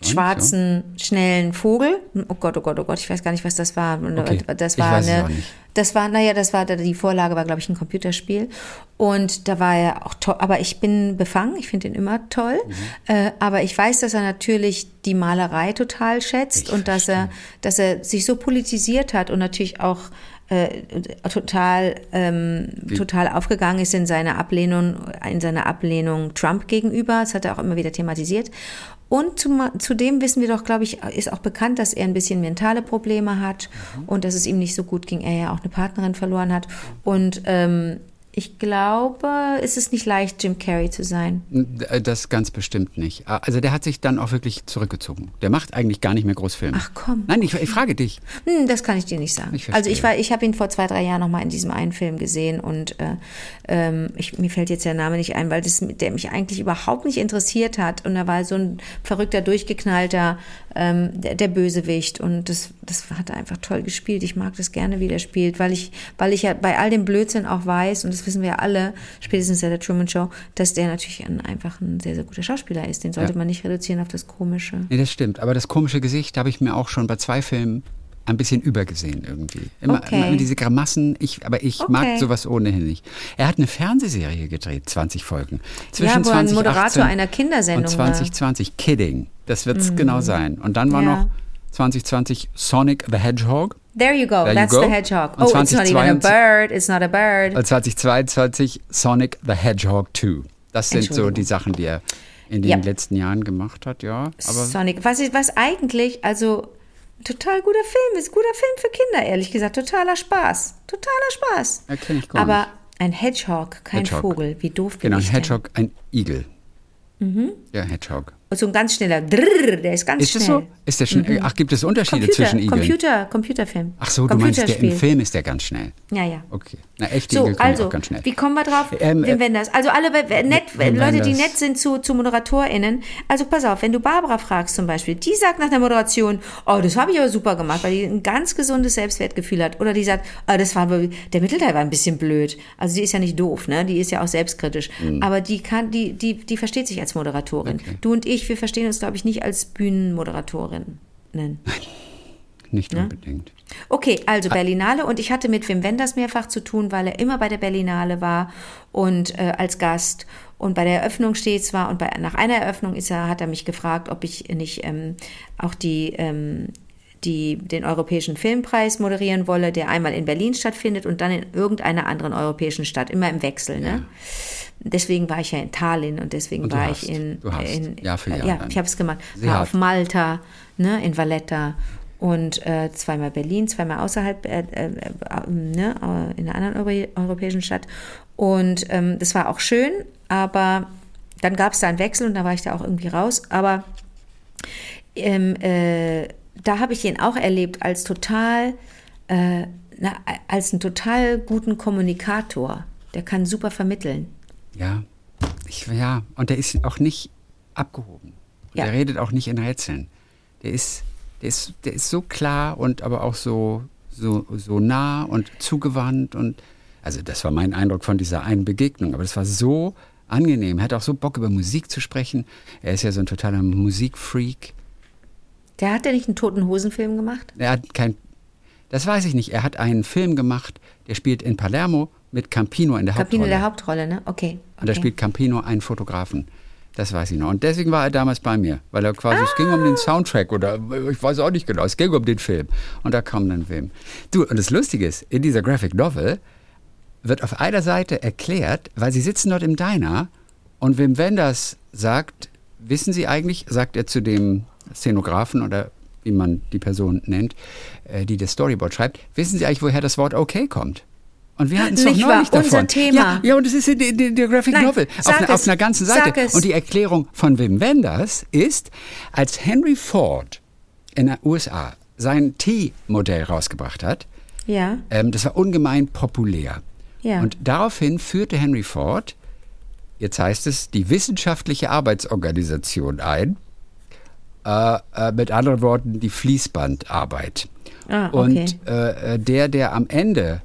[SPEAKER 3] schwarzen, schnellen Vogel. Oh Gott, oh Gott, oh Gott, ich weiß gar nicht, was das war.
[SPEAKER 2] Okay,
[SPEAKER 3] Das war eine, das war, naja, das war, die Vorlage war, glaube ich, ein Computerspiel. Und da war er auch toll, aber ich bin befangen, ich finde ihn immer toll.
[SPEAKER 2] Mhm.
[SPEAKER 3] Äh, aber ich weiß, dass er natürlich die Malerei total schätzt
[SPEAKER 2] Ich
[SPEAKER 3] und dass er, dass er sich so politisiert hat und natürlich auch äh, total, ähm, total aufgegangen ist in seiner Ablehnung, in seiner Ablehnung Trump gegenüber. Das hat er auch immer wieder thematisiert. Und zudem wissen wir doch, glaube ich, ist auch bekannt, dass er ein bisschen mentale Probleme hat und dass es ihm nicht so gut ging. Er ja auch eine Partnerin verloren hat. Und ähm, ich glaube, es ist nicht leicht, Jim Carrey zu sein.
[SPEAKER 2] Das ganz bestimmt nicht. Also der hat sich dann auch wirklich zurückgezogen. Der macht eigentlich gar nicht mehr groß Filme.
[SPEAKER 3] Ach, komm.
[SPEAKER 2] Nein, ich, ich frage dich.
[SPEAKER 3] Hm, das kann ich dir nicht sagen.
[SPEAKER 2] Ich
[SPEAKER 3] also ich war, ich habe ihn vor zwei, drei Jahren noch mal in diesem einen Film gesehen und äh, ähm, ich, mir fällt jetzt der Name nicht ein, weil das, der mich eigentlich überhaupt nicht interessiert hat und er war so ein verrückter, durchgeknallter ähm, der, der Bösewicht und das, das hat er einfach toll gespielt. Ich mag das gerne, wie der spielt, weil ich, weil ich ja bei all dem Blödsinn auch weiß und das wissen wir ja alle, spätestens seit der Truman Show, dass der natürlich ein, einfach ein sehr, sehr guter Schauspieler ist. Den sollte
[SPEAKER 2] Ja.
[SPEAKER 3] man nicht reduzieren auf das Komische.
[SPEAKER 2] Nee, das stimmt. Aber das komische Gesicht habe ich mir auch schon bei zwei Filmen ein bisschen übergesehen irgendwie. Immer,
[SPEAKER 3] Okay.
[SPEAKER 2] immer diese Grimassen, ich, aber ich
[SPEAKER 3] Okay.
[SPEAKER 2] mag sowas ohnehin nicht. Er hat eine Fernsehserie gedreht, 20 Folgen. Zwischen
[SPEAKER 3] wo er ein
[SPEAKER 2] 2018
[SPEAKER 3] Moderator einer Kindersendung
[SPEAKER 2] und
[SPEAKER 3] war.
[SPEAKER 2] 2020. Kidding. Das wird es genau sein. Und dann war
[SPEAKER 3] Ja.
[SPEAKER 2] noch 2020 Sonic the Hedgehog.
[SPEAKER 3] There you go.
[SPEAKER 2] There you
[SPEAKER 3] That's
[SPEAKER 2] go.
[SPEAKER 3] the hedgehog.
[SPEAKER 2] Und
[SPEAKER 3] oh, it's not even a
[SPEAKER 2] 2022
[SPEAKER 3] bird. It's not a bird.
[SPEAKER 2] Und 2022 Sonic the Hedgehog 2. Das sind so die Sachen, die er in den
[SPEAKER 3] Ja.
[SPEAKER 2] letzten Jahren gemacht hat, ja. Aber
[SPEAKER 3] Sonic. Was, ist- was eigentlich, also total guter Film ist. Guter Film für Kinder, ehrlich gesagt. Totaler Spaß. Totaler Spaß.
[SPEAKER 2] Ja, kenn ich gar
[SPEAKER 3] Aber
[SPEAKER 2] nicht.
[SPEAKER 3] ein Hedgehog, kein
[SPEAKER 2] Hedgehog.
[SPEAKER 3] Vogel. Wie doof bin
[SPEAKER 2] genau, ein
[SPEAKER 3] ich denn?
[SPEAKER 2] Hedgehog, ein Igel. Ja, Hedgehog.
[SPEAKER 3] Und so ein ganz schneller Drrrr, der ist ganz
[SPEAKER 2] Ist
[SPEAKER 3] schnell.
[SPEAKER 2] das so? Ist der schon, Ach, gibt es Unterschiede
[SPEAKER 3] Computer,
[SPEAKER 2] zwischen Igeln?
[SPEAKER 3] Computer, Computerfilm.
[SPEAKER 2] Ach so, du meinst, der im. Film ist der ganz schnell.
[SPEAKER 3] Ja, ja.
[SPEAKER 2] Okay. Na, echte
[SPEAKER 3] So,
[SPEAKER 2] Igel kommen
[SPEAKER 3] also,
[SPEAKER 2] auch ganz schnell.
[SPEAKER 3] wie kommen wir drauf?
[SPEAKER 2] Ähm,
[SPEAKER 3] Wim
[SPEAKER 2] äh,
[SPEAKER 3] Wenders. Also alle nett,
[SPEAKER 2] Wim
[SPEAKER 3] Leute, die nett sind zu, zu ModeratorInnen. Also pass auf, wenn du Barbara fragst zum Beispiel, die sagt nach der Moderation, oh, das habe ich aber super gemacht, weil die ein ganz gesundes Selbstwertgefühl hat. Oder die sagt, oh, das war, der Mittelteil war ein bisschen blöd. Also die ist ja nicht doof, ne? Die ist ja auch selbstkritisch.
[SPEAKER 2] Mhm.
[SPEAKER 3] Aber die kann, die, die, die versteht sich als Moderatorin. Du und ich, wir verstehen uns, glaube ich, nicht als Bühnenmoderatorinnen.
[SPEAKER 2] Nicht unbedingt.
[SPEAKER 3] Okay, also Berlinale und ich hatte mit Wim Wenders mehrfach zu tun, weil er immer bei der Berlinale war und äh, als Gast und bei der Eröffnung stets war und bei, nach einer Eröffnung ist er, hat er mich gefragt, ob ich nicht ähm, auch die, ähm, die, den Europäischen Filmpreis moderieren wolle, der einmal in Berlin stattfindet und dann in irgendeiner anderen europäischen Stadt, immer im Wechsel. Ne? Deswegen war ich ja in Tallinn und deswegen
[SPEAKER 2] Und
[SPEAKER 3] war
[SPEAKER 2] hast,
[SPEAKER 3] ich in,
[SPEAKER 2] du hast,
[SPEAKER 3] in
[SPEAKER 2] Jahr für Jahr
[SPEAKER 3] ja, ich habe es gemacht.
[SPEAKER 2] Sehr
[SPEAKER 3] War
[SPEAKER 2] hart.
[SPEAKER 3] auf Malta, ne, in Valletta und äh, zweimal Berlin, zweimal außerhalb, äh, äh, äh, ne, äh, in einer anderen Euro europäischen Stadt. Und ähm, das war auch schön, aber dann gab es da einen Wechsel und da war ich da auch irgendwie raus. Aber ähm, äh, da habe ich ihn auch erlebt als total, äh, na, als einen total guten Kommunikator. Der kann super vermitteln.
[SPEAKER 2] Ja. Ich, ja. Und der ist auch nicht abgehoben.
[SPEAKER 3] Ja.
[SPEAKER 2] Der redet auch nicht in Rätseln. Der ist, der ist, der ist so klar und aber auch so, so, so nah und zugewandt und also das war mein Eindruck von dieser einen Begegnung, aber das war so angenehm. Er hat auch so Bock über Musik zu sprechen. Er ist ja so ein totaler Musikfreak.
[SPEAKER 3] Der hat ja nicht einen toten Hosenfilm gemacht?
[SPEAKER 2] Er hat kein, das weiß ich nicht. Er hat einen Film gemacht, der spielt in Palermo mit Campino in der
[SPEAKER 3] Campino
[SPEAKER 2] Hauptrolle.
[SPEAKER 3] der Hauptrolle, ne? Okay.
[SPEAKER 2] Und da
[SPEAKER 3] okay.
[SPEAKER 2] spielt Campino einen Fotografen. Das weiß ich noch. Und deswegen war er damals bei mir, weil er quasi, es ging um den Soundtrack oder ich weiß auch nicht genau, es ging um den Film. Und da kam dann Film. Du, und das Lustige ist, in dieser Graphic Novel wird auf einer Seite erklärt, weil sie sitzen dort im Diner und Wim Wenders sagt, wissen Sie eigentlich, sagt er zu dem Szenografen oder wie man die Person nennt, äh, die das Storyboard schreibt, wissen Sie eigentlich, woher das Wort okay kommt? Und wir hatten es doch
[SPEAKER 3] Nicht
[SPEAKER 2] neulich davon.
[SPEAKER 3] Unser Thema.
[SPEAKER 2] Ja, ja, und es ist in der, Graphic
[SPEAKER 3] Nein,
[SPEAKER 2] Novel. Auf, auf einer ganzen Seite. Und die Erklärung von Wim Wenders ist, als Henry Ford in den USA sein T-Modell rausgebracht hat,
[SPEAKER 3] Ja.
[SPEAKER 2] ähm, das war ungemein populär.
[SPEAKER 3] Ja.
[SPEAKER 2] Und daraufhin führte Henry Ford, jetzt heißt es, die wissenschaftliche Arbeitsorganisation ein. Äh, äh, mit anderen Worten, die Fließbandarbeit.
[SPEAKER 3] Ah, okay.
[SPEAKER 2] Und äh, äh, der, der am Ende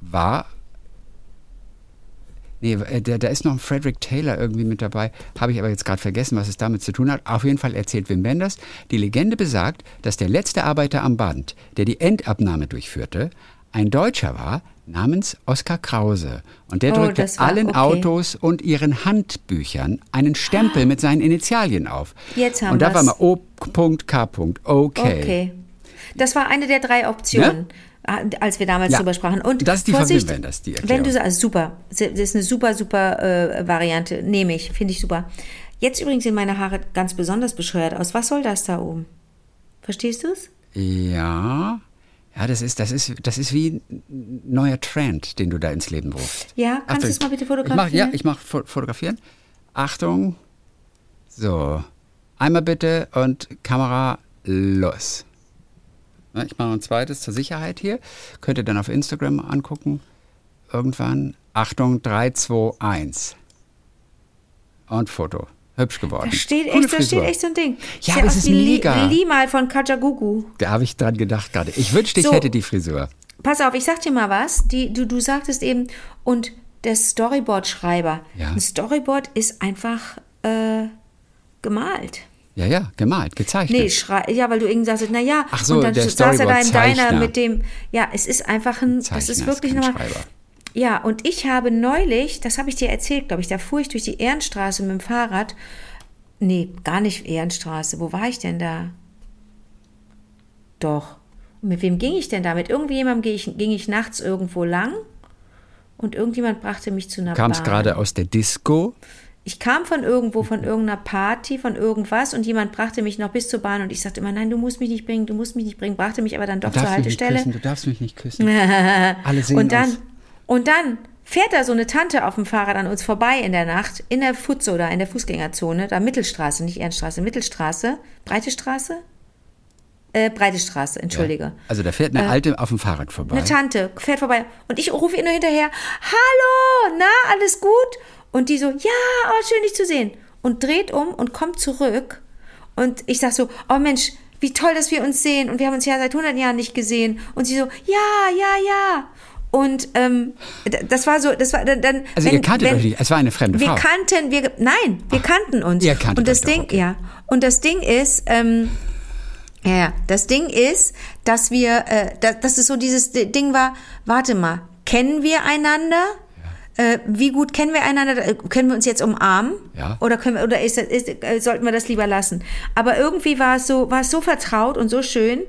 [SPEAKER 2] war, nee, äh, der, da ist noch ein Frederick Taylor irgendwie mit dabei, habe ich aber jetzt gerade vergessen, was es damit zu tun hat. Auf jeden Fall erzählt Wim Wenders, die Legende besagt, dass der letzte Arbeiter am Band, der die Endabnahme durchführte, ein Deutscher war namens Oskar Krause. Und der
[SPEAKER 3] Oh,
[SPEAKER 2] drückte
[SPEAKER 3] das war-
[SPEAKER 2] allen
[SPEAKER 3] okay.
[SPEAKER 2] Autos und ihren Handbüchern einen Stempel mit seinen Initialien auf.
[SPEAKER 3] Jetzt haben
[SPEAKER 2] Und da war mal O.K. Okay.
[SPEAKER 3] Okay. Das war eine der drei Optionen, ah, als wir damals
[SPEAKER 2] Ja.
[SPEAKER 3] drüber sprachen. Und
[SPEAKER 2] Das ist die
[SPEAKER 3] Vorsicht,
[SPEAKER 2] Wim Wenders, die
[SPEAKER 3] Wenn du sagst, super, das ist eine super, super äh, Variante, nehme ich, finde ich super. Jetzt übrigens sehen meine Haare ganz besonders bescheuert aus. Was soll das da oben? Verstehst du es?
[SPEAKER 2] Ja. Ja, das ist, das ist, das ist wie ein neuer Trend, den du da ins Leben rufst.
[SPEAKER 3] Ja, kannst du es mal bitte
[SPEAKER 2] Ich mach,
[SPEAKER 3] fotografieren?
[SPEAKER 2] ja, ich mache fotografieren. Achtung. So. Einmal bitte und Kamera los. Ich mache ein zweites zur Sicherheit hier. Könnt ihr dann auf Instagram angucken. Irgendwann. Achtung, 3, 2, 1. Und Foto. Hübsch geworden.
[SPEAKER 3] Da steht,
[SPEAKER 2] Coole
[SPEAKER 3] echt, da steht echt so ein Ding.
[SPEAKER 2] Ja,
[SPEAKER 3] Sieht
[SPEAKER 2] aber es ist
[SPEAKER 3] wie Li-
[SPEAKER 2] mega.
[SPEAKER 3] Limal von Kajagugu.
[SPEAKER 2] Da habe ich dran gedacht gerade. Ich wünschte, ich
[SPEAKER 3] So.
[SPEAKER 2] hätte die Frisur.
[SPEAKER 3] Pass auf, ich sag dir mal was. Die, du, du sagtest eben, und der Storyboard-Schreiber.
[SPEAKER 2] Ja.
[SPEAKER 3] Ein Storyboard ist einfach äh, gemalt.
[SPEAKER 2] Ja, ja, gemalt, gezeichnet.
[SPEAKER 3] Nee, schrei ja, weil du irgendwie sagst, na ja,
[SPEAKER 2] Ach so,
[SPEAKER 3] und dann
[SPEAKER 2] der
[SPEAKER 3] saß er da in deiner mit dem, ja, es ist einfach ein, das ist wirklich nochmal. Ja, und ich habe neulich, das habe ich dir erzählt, glaube ich, da fuhr ich durch die Ehrenstraße mit dem Fahrrad. Nee, gar nicht Ehrenstraße. Wo war ich denn da? Doch. Und mit wem ging ich denn da? Mit irgendjemandem ging ich, ging ich nachts irgendwo lang und irgendjemand brachte mich zu einer
[SPEAKER 2] Kam es
[SPEAKER 3] Bahn.
[SPEAKER 2] gerade aus der Disco?
[SPEAKER 3] Ich kam von irgendwo, von irgendeiner Party, von irgendwas und jemand brachte mich noch bis zur Bahn und ich sagte immer, nein, du musst mich nicht bringen, du musst mich nicht bringen, brachte mich aber dann doch zur Haltestelle.
[SPEAKER 2] küssen, du darfst mich nicht küssen. Alle sehen
[SPEAKER 3] Und dann,
[SPEAKER 2] uns.
[SPEAKER 3] Und dann fährt da so eine Tante auf dem Fahrrad an uns vorbei in der Nacht, in der Futze oder in der Fußgängerzone, da Mittelstraße, nicht Ehrenstraße, Mittelstraße, Breite Straße? Äh, Breite Straße, entschuldige.
[SPEAKER 2] Also da fährt eine Alte auf dem Fahrrad vorbei.
[SPEAKER 3] Eine Tante fährt vorbei und ich rufe ihr nur hinterher, hallo, na, alles gut? Und die so, ja, oh, schön dich zu sehen. Und dreht um und kommt zurück. Und ich sag so, oh Mensch, wie toll, dass wir uns sehen. Und wir haben uns ja seit 100 Jahren nicht gesehen. Und sie so, ja, ja, ja. Und ähm, das war so, das war dann. dann
[SPEAKER 2] Also ihr kanntet euch nicht, es war eine fremde
[SPEAKER 3] wir
[SPEAKER 2] Frau.
[SPEAKER 3] kannten, wir nein, wir kannten uns.
[SPEAKER 2] ihr kanntet
[SPEAKER 3] und das
[SPEAKER 2] euch doch,
[SPEAKER 3] Ding,
[SPEAKER 2] okay.
[SPEAKER 3] ja. Und das Ding ist, ähm, ja, ja, das Ding ist, dass wir, äh, dass, dass es so dieses Ding war, warte mal, kennen wir einander? Äh, wie gut kennen wir einander? Äh, Können wir uns jetzt umarmen?
[SPEAKER 2] Ja.
[SPEAKER 3] Oder können wir, oder ist, ist, äh, sollten wir das lieber lassen? Aber irgendwie war es so, war es so vertraut und so schön.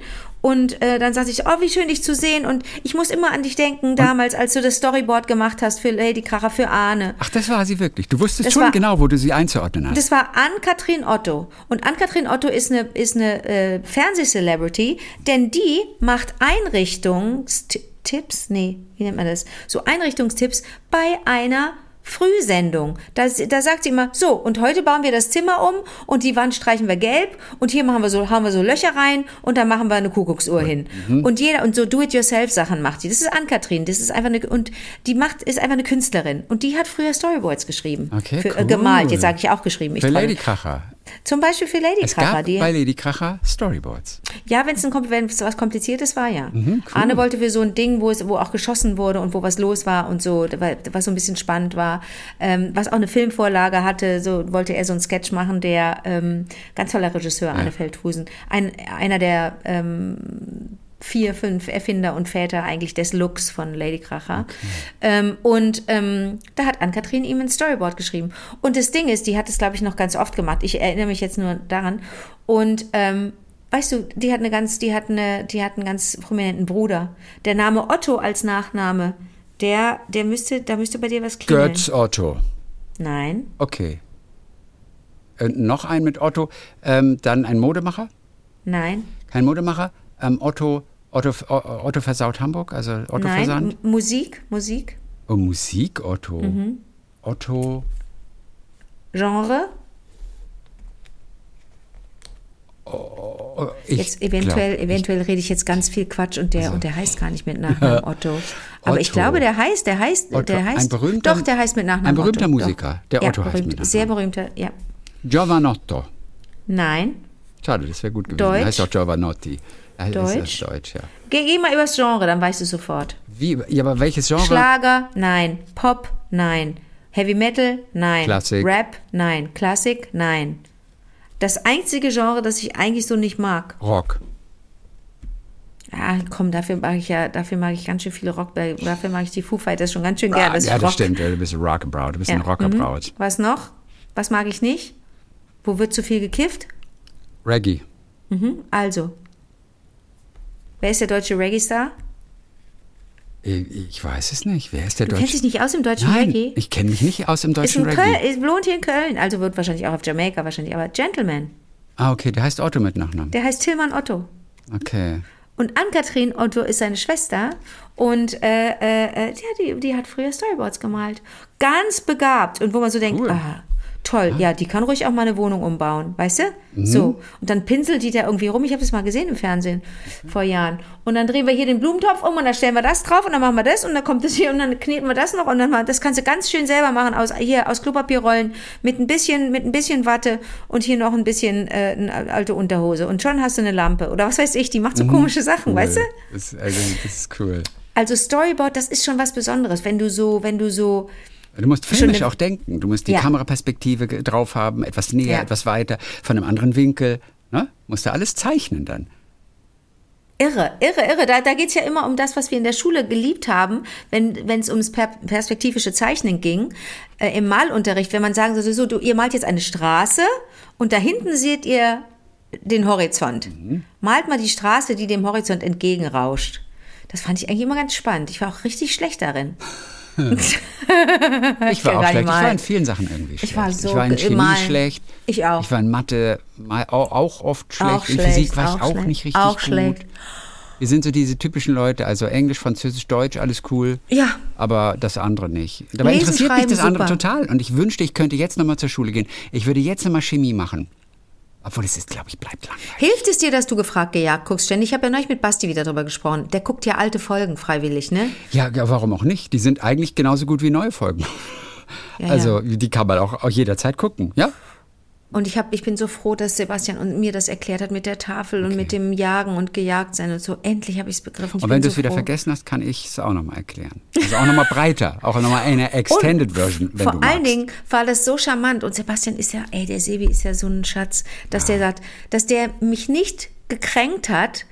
[SPEAKER 3] Und äh, dann sagte ich, oh, wie schön dich zu sehen. Und ich muss immer an dich denken, damals, als du das Storyboard gemacht hast für Lady Kracher, für Arne.
[SPEAKER 2] Ach, das war sie wirklich. Du wusstest
[SPEAKER 3] Das
[SPEAKER 2] schon
[SPEAKER 3] war-
[SPEAKER 2] genau, wo du sie einzuordnen hast.
[SPEAKER 3] Das war Ann-Kathrin Otto. Und Ann-Kathrin Otto ist eine, ist eine äh, Fernsehcelebrity, denn die macht Einrichtungstipps, nee, wie nennt man das? So Einrichtungstipps bei einer Frühsendung. Da, da sagt sie immer, so, und heute bauen wir das Zimmer um und die Wand streichen wir gelb und hier machen wir so, haben wir so Löcher rein und dann machen wir eine Kuckucksuhr hin.
[SPEAKER 2] Mhm.
[SPEAKER 3] Und jeder, und so Do-it-yourself-Sachen macht die. Das ist Ann-Kathrin, das ist einfach eine, und die macht, ist einfach eine Künstlerin. Und die hat früher Storyboards geschrieben.
[SPEAKER 2] Okay,
[SPEAKER 3] Für, äh,
[SPEAKER 2] cool.
[SPEAKER 3] Gemalt, jetzt sage ich auch geschrieben. Ich
[SPEAKER 2] Für. Lady Kracher.
[SPEAKER 3] Zum Beispiel für Lady
[SPEAKER 2] Es
[SPEAKER 3] Kracher.
[SPEAKER 2] gab
[SPEAKER 3] Die,
[SPEAKER 2] bei Lady Kracher Storyboards.
[SPEAKER 3] ja, wenn es was Kompliziertes war, ja.
[SPEAKER 2] Mhm,
[SPEAKER 3] Arne wollte für so ein Ding, wo es, wo auch geschossen wurde und wo was los war und so, was so ein bisschen spannend war, ähm, was auch eine Filmvorlage hatte, so wollte er so einen Sketch machen, der ähm, ganz toller Regisseur, Arne Feldhusen, ein, einer der ähm, vier, fünf Erfinder und Väter eigentlich des Looks von Lady Kracher. Ähm, und ähm, da hat Ann-Kathrin ihm ein Storyboard geschrieben. Und das Ding ist, die hat es, glaube ich, noch ganz oft gemacht. Ich erinnere mich jetzt nur daran. Und ähm, weißt du, die hat eine ganz, die hat eine, die hat einen ganz prominenten Bruder. Der Name Otto als Nachname, der, der müsste, da müsste bei dir was klingeln.
[SPEAKER 2] Götz Otto.
[SPEAKER 3] Nein.
[SPEAKER 2] Okay. Und noch ein mit Otto. Ähm, dann ein Modemacher.
[SPEAKER 3] Nein.
[SPEAKER 2] Kein Modemacher. Ähm, Otto, Otto, Otto versaut Hamburg, also Otto
[SPEAKER 3] Nein.
[SPEAKER 2] Versand.
[SPEAKER 3] Musik, Musik.
[SPEAKER 2] Oh, Musik Otto.
[SPEAKER 3] Mhm.
[SPEAKER 2] Otto.
[SPEAKER 3] Genre.
[SPEAKER 2] Oh, ich
[SPEAKER 3] Jetzt eventuell,
[SPEAKER 2] glaub,
[SPEAKER 3] eventuell rede ich jetzt ganz viel Quatsch und der und der heißt gar nicht mit Nachnamen Otto. Aber ich
[SPEAKER 2] Otto.
[SPEAKER 3] glaube, der heißt, der heißt,
[SPEAKER 2] Otto.
[SPEAKER 3] der
[SPEAKER 2] Ein
[SPEAKER 3] heißt,
[SPEAKER 2] berühmter-
[SPEAKER 3] doch, der heißt mit Nachnamen
[SPEAKER 2] ein berühmter
[SPEAKER 3] Otto.
[SPEAKER 2] Musiker,
[SPEAKER 3] Doch.
[SPEAKER 2] der
[SPEAKER 3] ja,
[SPEAKER 2] Otto heißt mit
[SPEAKER 3] berühmt,
[SPEAKER 2] Nachnamen.
[SPEAKER 3] Sehr berühmter, ja.
[SPEAKER 2] ich. Giovanotto.
[SPEAKER 3] Nein,
[SPEAKER 2] Schade, das wäre gut gewesen.
[SPEAKER 3] Deutsch?
[SPEAKER 2] Heißt auch Giovanotti. Also
[SPEAKER 3] Deutsch?
[SPEAKER 2] Ist das Deutsch, ja.
[SPEAKER 3] Geh, geh mal übers Genre, dann weißt du sofort.
[SPEAKER 2] Wie, ja, aber welches Genre?
[SPEAKER 3] Schlager, nein. Pop, nein. Heavy Metal, nein.
[SPEAKER 2] Klassik.
[SPEAKER 3] Rap, nein. Klassik, nein. Das einzige Genre, das ich eigentlich so nicht mag.
[SPEAKER 2] Rock.
[SPEAKER 3] Ja, komm, dafür mag ich ja, dafür mag ich ganz schön viele Rock, dafür mag ich die Foo Fighters schon ganz schön gerne.
[SPEAKER 2] Ah, ja, das
[SPEAKER 3] Rock.
[SPEAKER 2] stimmt. Du bist ein Rockabraut. Du bist ein
[SPEAKER 3] Ja.
[SPEAKER 2] Rockabraut.
[SPEAKER 3] Mhm. Was noch? Was mag ich nicht? Wo wird zu viel gekifft?
[SPEAKER 2] Reggae.
[SPEAKER 3] Also. Wer ist der deutsche Reggae-Star?
[SPEAKER 2] Ich, ich weiß es nicht. Wer ist der
[SPEAKER 3] Du kennst
[SPEAKER 2] deutsche?
[SPEAKER 3] dich nicht aus dem deutschen
[SPEAKER 2] Nein,
[SPEAKER 3] Reggae?
[SPEAKER 2] ich kenne mich nicht aus dem
[SPEAKER 3] Ist
[SPEAKER 2] deutschen
[SPEAKER 3] in
[SPEAKER 2] Reggae.
[SPEAKER 3] Köln, ist, wohnt hier in Köln, also wird wahrscheinlich auch auf Jamaika wahrscheinlich, aber Gentleman.
[SPEAKER 2] Ah, okay. Der heißt Otto mit Nachnamen.
[SPEAKER 3] Der heißt Tillmann Otto.
[SPEAKER 2] Okay.
[SPEAKER 3] Und Ann-Kathrin Otto ist seine Schwester und äh, äh, äh, ja, die, die hat früher Storyboards gemalt. Ganz begabt. Und wo man so denkt,
[SPEAKER 2] Cool.
[SPEAKER 3] ah, toll, ja, die kann ruhig auch mal eine Wohnung umbauen, weißt du?
[SPEAKER 2] Mhm.
[SPEAKER 3] So. Und dann pinselt die da irgendwie rum. Ich habe das mal gesehen im Fernsehen vor Jahren. Und dann drehen wir hier den Blumentopf um und dann stellen wir das drauf und dann machen wir das und dann kommt das hier und dann kneten wir das noch und dann mal, das kannst du ganz schön selber machen aus hier aus Klopapierrollen mit ein bisschen mit ein bisschen Watte und hier noch ein bisschen äh, eine alte Unterhose und schon hast du eine Lampe oder was weiß ich, die macht so komische Sachen, weißt du?
[SPEAKER 2] Mhm. Cool. Das, ist- also, das ist cool.
[SPEAKER 3] Also Storyboard, das ist schon was Besonderes, wenn du so, wenn du so,
[SPEAKER 2] Du musst filmisch auch denken. Du musst die
[SPEAKER 3] Ja.
[SPEAKER 2] Kameraperspektive drauf haben, etwas näher,
[SPEAKER 3] Ja.
[SPEAKER 2] etwas weiter, von einem anderen Winkel. Ne? Musst du alles zeichnen dann.
[SPEAKER 3] irre, irre, irre. Da, da geht's ja immer um das, was wir in der Schule geliebt haben, wenn es ums per perspektivische Zeichnen ging, äh, im Malunterricht, wenn man sagen sollte, so, du, ihr malt jetzt eine Straße und da hinten seht ihr den Horizont. Malt mal die Straße, die dem Horizont entgegenrauscht. Das fand ich eigentlich immer ganz spannend. Ich war auch richtig schlecht darin.
[SPEAKER 2] Ich war auch schlecht. Ich war in vielen Sachen irgendwie schlecht.
[SPEAKER 3] Ich war so
[SPEAKER 2] ich war in Chemie
[SPEAKER 3] malen.
[SPEAKER 2] schlecht.
[SPEAKER 3] Ich auch.
[SPEAKER 2] Ich war in Mathe mal, auch, oft schlecht.
[SPEAKER 3] Auch
[SPEAKER 2] in
[SPEAKER 3] schlecht,
[SPEAKER 2] Physik war ich
[SPEAKER 3] auch schlecht,
[SPEAKER 2] nicht richtig
[SPEAKER 3] auch
[SPEAKER 2] gut.
[SPEAKER 3] schlecht.
[SPEAKER 2] Wir sind so diese typischen Leute, also Englisch, Französisch, Deutsch, alles cool.
[SPEAKER 3] Ja.
[SPEAKER 2] Aber das andere nicht. Dabei
[SPEAKER 3] Lesen,
[SPEAKER 2] interessiert mich das andere
[SPEAKER 3] super.
[SPEAKER 2] total. Und ich wünschte, ich könnte jetzt nochmal zur Schule gehen. Ich würde jetzt nochmal Chemie machen. Obwohl es ist, glaube ich, bleibt langweilig.
[SPEAKER 3] Hilft es dir, dass du gefragt gejagt guckst? Ständig. Ich habe ja neulich mit Basti wieder drüber gesprochen. Der guckt ja alte Folgen freiwillig, ne?
[SPEAKER 2] Ja, ja, warum auch nicht? Die sind eigentlich genauso gut wie neue Folgen.
[SPEAKER 3] Ja,
[SPEAKER 2] also, die kann man auch, auch jederzeit gucken, ja?
[SPEAKER 3] Und ich, hab, ich bin so froh, dass Sebastian und mir das erklärt hat mit der Tafel und mit dem Jagen und gejagt sein und so. Endlich habe ich es begriffen. Ich
[SPEAKER 2] Und wenn du
[SPEAKER 3] so
[SPEAKER 2] es wieder
[SPEAKER 3] froh.
[SPEAKER 2] vergessen hast, kann ich es auch nochmal erklären. Also auch nochmal breiter, auch nochmal eine Extended Version, wenn
[SPEAKER 3] Vor
[SPEAKER 2] du
[SPEAKER 3] allen. Dingen war das so charmant und Sebastian ist ja, ey, der Sebi ist ja so ein Schatz, dass der sagt, dass der mich nicht gekränkt hat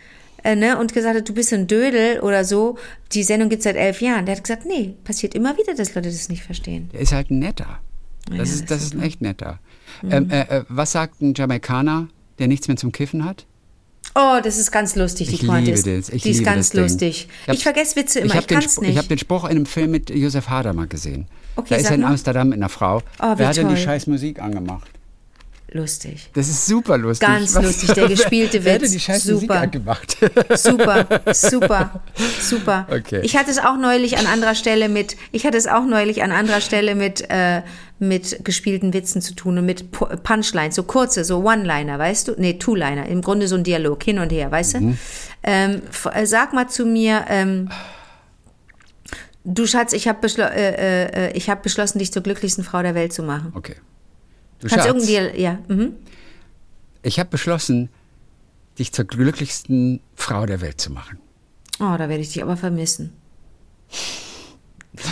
[SPEAKER 3] äh, ne, und gesagt hat, du bist ein Dödel oder so. Die Sendung gibt seit elf Jahren. Der hat gesagt, nee, passiert immer wieder, dass Leute das nicht verstehen.
[SPEAKER 2] Der ist halt netter. Das,
[SPEAKER 3] Ja,
[SPEAKER 2] ist,
[SPEAKER 3] das
[SPEAKER 2] das ist ein echt netter. Ähm, äh, äh, was sagt ein Jamaikaner, der nichts mehr zum Kiffen hat?
[SPEAKER 3] Oh, das ist ganz lustig, die
[SPEAKER 2] Ich liebe
[SPEAKER 3] Quantis.
[SPEAKER 2] das. Ich
[SPEAKER 3] die ist
[SPEAKER 2] liebe
[SPEAKER 3] ganz
[SPEAKER 2] das
[SPEAKER 3] lustig.
[SPEAKER 2] hab-
[SPEAKER 3] Ich vergesse Witze immer,
[SPEAKER 2] ich
[SPEAKER 3] ich,
[SPEAKER 2] habe den,
[SPEAKER 3] kann's
[SPEAKER 2] Spruch-
[SPEAKER 3] nicht.
[SPEAKER 2] ich hab den Spruch in einem Film mit Josef Hader mal gesehen.
[SPEAKER 3] Okay,
[SPEAKER 2] da ist er in
[SPEAKER 3] mal.
[SPEAKER 2] Amsterdam mit einer Frau.
[SPEAKER 3] Oh,
[SPEAKER 2] Wer hat denn die scheiß Musik angemacht?
[SPEAKER 3] Lustig.
[SPEAKER 2] Das ist super lustig.
[SPEAKER 3] Ganz lustig, der gespielte
[SPEAKER 2] Wer
[SPEAKER 3] Witz.
[SPEAKER 2] die scheiß Musik
[SPEAKER 3] Super.
[SPEAKER 2] angemacht?
[SPEAKER 3] Super, super, super.
[SPEAKER 2] Okay.
[SPEAKER 3] Ich hatte es auch neulich an anderer Stelle mit, ich hatte es auch neulich an anderer Stelle mit, äh, mit gespielten Witzen zu tun und mit Pu- Punchlines, so kurze, so One-Liner, weißt du? Nee, Two-Liner, im Grunde so ein Dialog, hin und her, weißt du? Ähm, äh, sag mal zu mir, ähm, du Schatz, ich habe beschlo äh, äh, ich hab beschlossen, dich zur glücklichsten Frau der Welt zu machen.
[SPEAKER 2] Okay. Du
[SPEAKER 3] Kannst
[SPEAKER 2] Schatz,
[SPEAKER 3] irgendwie, ja, mhm.
[SPEAKER 2] ich habe beschlossen, dich zur glücklichsten Frau der Welt zu machen.
[SPEAKER 3] Oh, da werde ich dich aber vermissen.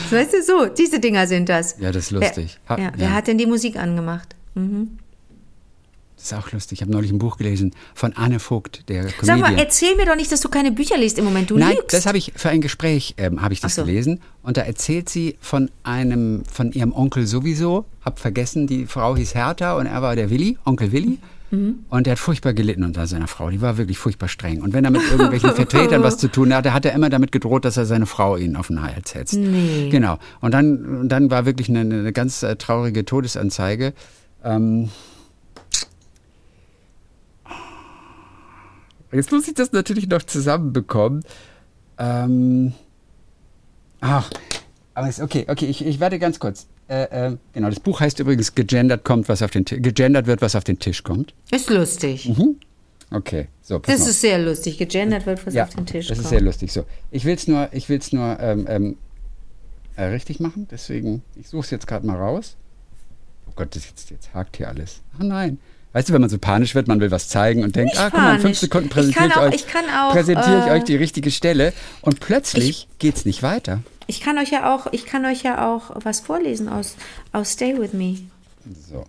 [SPEAKER 3] Weißt du, so, diese Dinger sind das.
[SPEAKER 2] Ja, das ist lustig.
[SPEAKER 3] Wer,
[SPEAKER 2] Ha-
[SPEAKER 3] ja, wer
[SPEAKER 2] ja.
[SPEAKER 3] hat denn die Musik angemacht? Mhm.
[SPEAKER 2] Das ist auch lustig. Ich habe neulich ein Buch gelesen von Anne Vogt, der
[SPEAKER 3] Sag
[SPEAKER 2] Comedian.
[SPEAKER 3] mal, erzähl mir doch nicht, dass du keine Bücher liest im Moment. Du
[SPEAKER 2] Nein,
[SPEAKER 3] lügst.
[SPEAKER 2] das habe ich für ein Gespräch ähm, habe ich das
[SPEAKER 3] so.
[SPEAKER 2] gelesen und da erzählt sie von einem von ihrem Onkel sowieso. Hab vergessen, die Frau hieß Hertha und er war der Willi, Onkel Willi.
[SPEAKER 3] Mhm.
[SPEAKER 2] Und der hat furchtbar gelitten unter seiner Frau. Die war wirklich furchtbar streng. Und wenn er mit irgendwelchen Vertretern was zu tun hatte, hat er immer damit gedroht, dass er seine Frau ihn auf den Hals setzt.
[SPEAKER 3] Nee.
[SPEAKER 2] Genau. Und dann, dann war wirklich eine, eine ganz äh, traurige Todesanzeige. Ähm, Jetzt muss ich das natürlich noch zusammenbekommen. Ähm, ach, aber ist okay, okay, ich, ich warte ganz kurz. Äh, äh, genau, das Buch heißt übrigens Gegendert kommt, was auf den gegendert wird, was auf den Tisch kommt.
[SPEAKER 3] Ist lustig.
[SPEAKER 2] Okay, so. pass
[SPEAKER 3] Das
[SPEAKER 2] mal.
[SPEAKER 3] ist sehr lustig. Gegendert wird, was
[SPEAKER 2] ja,
[SPEAKER 3] auf den Tisch
[SPEAKER 2] das ist
[SPEAKER 3] kommt.
[SPEAKER 2] sehr lustig. So, ich will es nur, ich will's nur ähm, ähm, äh, richtig machen. Deswegen, ich suche es jetzt gerade mal raus. Oh Gott, das jetzt, jetzt hakt hier alles. Oh nein. Weißt du, wenn man so panisch wird, man will was zeigen und denkt, ah, guck mal, in fünf. Sekunden
[SPEAKER 3] Ich
[SPEAKER 2] präsentiere ich,
[SPEAKER 3] auch-
[SPEAKER 2] euch,
[SPEAKER 3] ich auch,
[SPEAKER 2] präsentiere ich
[SPEAKER 3] äh,
[SPEAKER 2] euch die richtige Stelle und plötzlich geht's nicht weiter.
[SPEAKER 3] Ich kann euch ja auch, ich kann euch ja auch was vorlesen aus, aus Stay With Me.
[SPEAKER 2] So.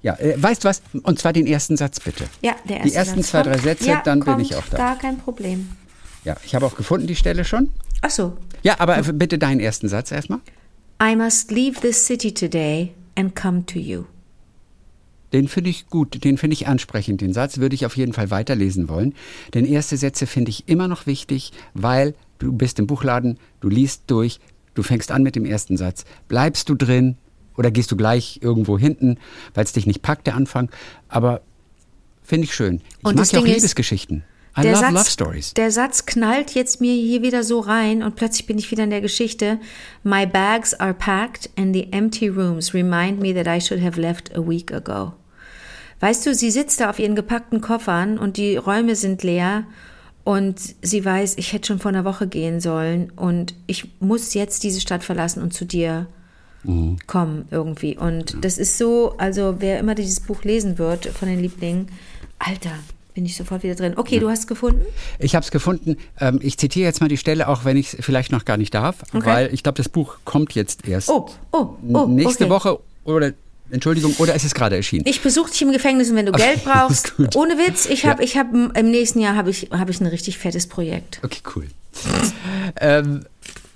[SPEAKER 2] Ja, äh, weißt du was? Und zwar den ersten Satz bitte.
[SPEAKER 3] Ja, der erste
[SPEAKER 2] Die ersten
[SPEAKER 3] Satz
[SPEAKER 2] zwei, drei Sätze,
[SPEAKER 3] ja,
[SPEAKER 2] dann bin
[SPEAKER 3] kommt,
[SPEAKER 2] ich auch da.
[SPEAKER 3] Gar kein Problem.
[SPEAKER 2] Ja, ich habe auch gefunden die Stelle schon.
[SPEAKER 3] Ach so.
[SPEAKER 2] Ja, aber bitte deinen ersten Satz erstmal.
[SPEAKER 3] I must leave this city today and come to you.
[SPEAKER 2] Den finde ich gut, den finde ich ansprechend. Den Satz würde ich auf jeden Fall weiterlesen wollen. Denn erste Sätze finde ich immer noch wichtig, weil du bist im Buchladen, du liest durch, du fängst an mit dem ersten Satz. Bleibst du drin oder gehst du gleich irgendwo hinten, weil es dich nicht packt, der Anfang. Aber finde ich schön. Ich
[SPEAKER 3] Und
[SPEAKER 2] mag ja auch
[SPEAKER 3] Ding
[SPEAKER 2] Liebesgeschichten. I
[SPEAKER 3] Der
[SPEAKER 2] love
[SPEAKER 3] Satz,
[SPEAKER 2] love stories.
[SPEAKER 3] der Satz knallt jetzt mir hier wieder so rein und plötzlich bin ich wieder in der Geschichte. My bags are packed and the empty rooms remind me that I should have left a week ago. Weißt du, sie sitzt da auf ihren gepackten Koffern und die Räume sind leer und sie weiß, ich hätte schon vor einer Woche gehen sollen und ich muss jetzt diese Stadt verlassen und zu dir kommen irgendwie. Und das ist so, also wer immer dieses Buch lesen wird von den Lieblingen, Alter, bin ich sofort wieder drin. Okay, du hast gefunden?
[SPEAKER 2] Ich habe es gefunden. Ähm, ich zitiere jetzt mal die Stelle, auch wenn ich es vielleicht noch gar nicht darf,
[SPEAKER 3] Okay.
[SPEAKER 2] weil ich glaube, das Buch kommt jetzt erst
[SPEAKER 3] Oh, oh, oh.
[SPEAKER 2] nächste
[SPEAKER 3] okay.
[SPEAKER 2] Woche oder Entschuldigung, oder ist es gerade erschienen?
[SPEAKER 3] Ich besuche dich im Gefängnis und wenn du Geld brauchst, ohne Witz, ich habe,
[SPEAKER 2] Ja.
[SPEAKER 3] ich habe im nächsten Jahr habe ich, habe ich ein richtig fettes Projekt.
[SPEAKER 2] Okay, cool. ähm,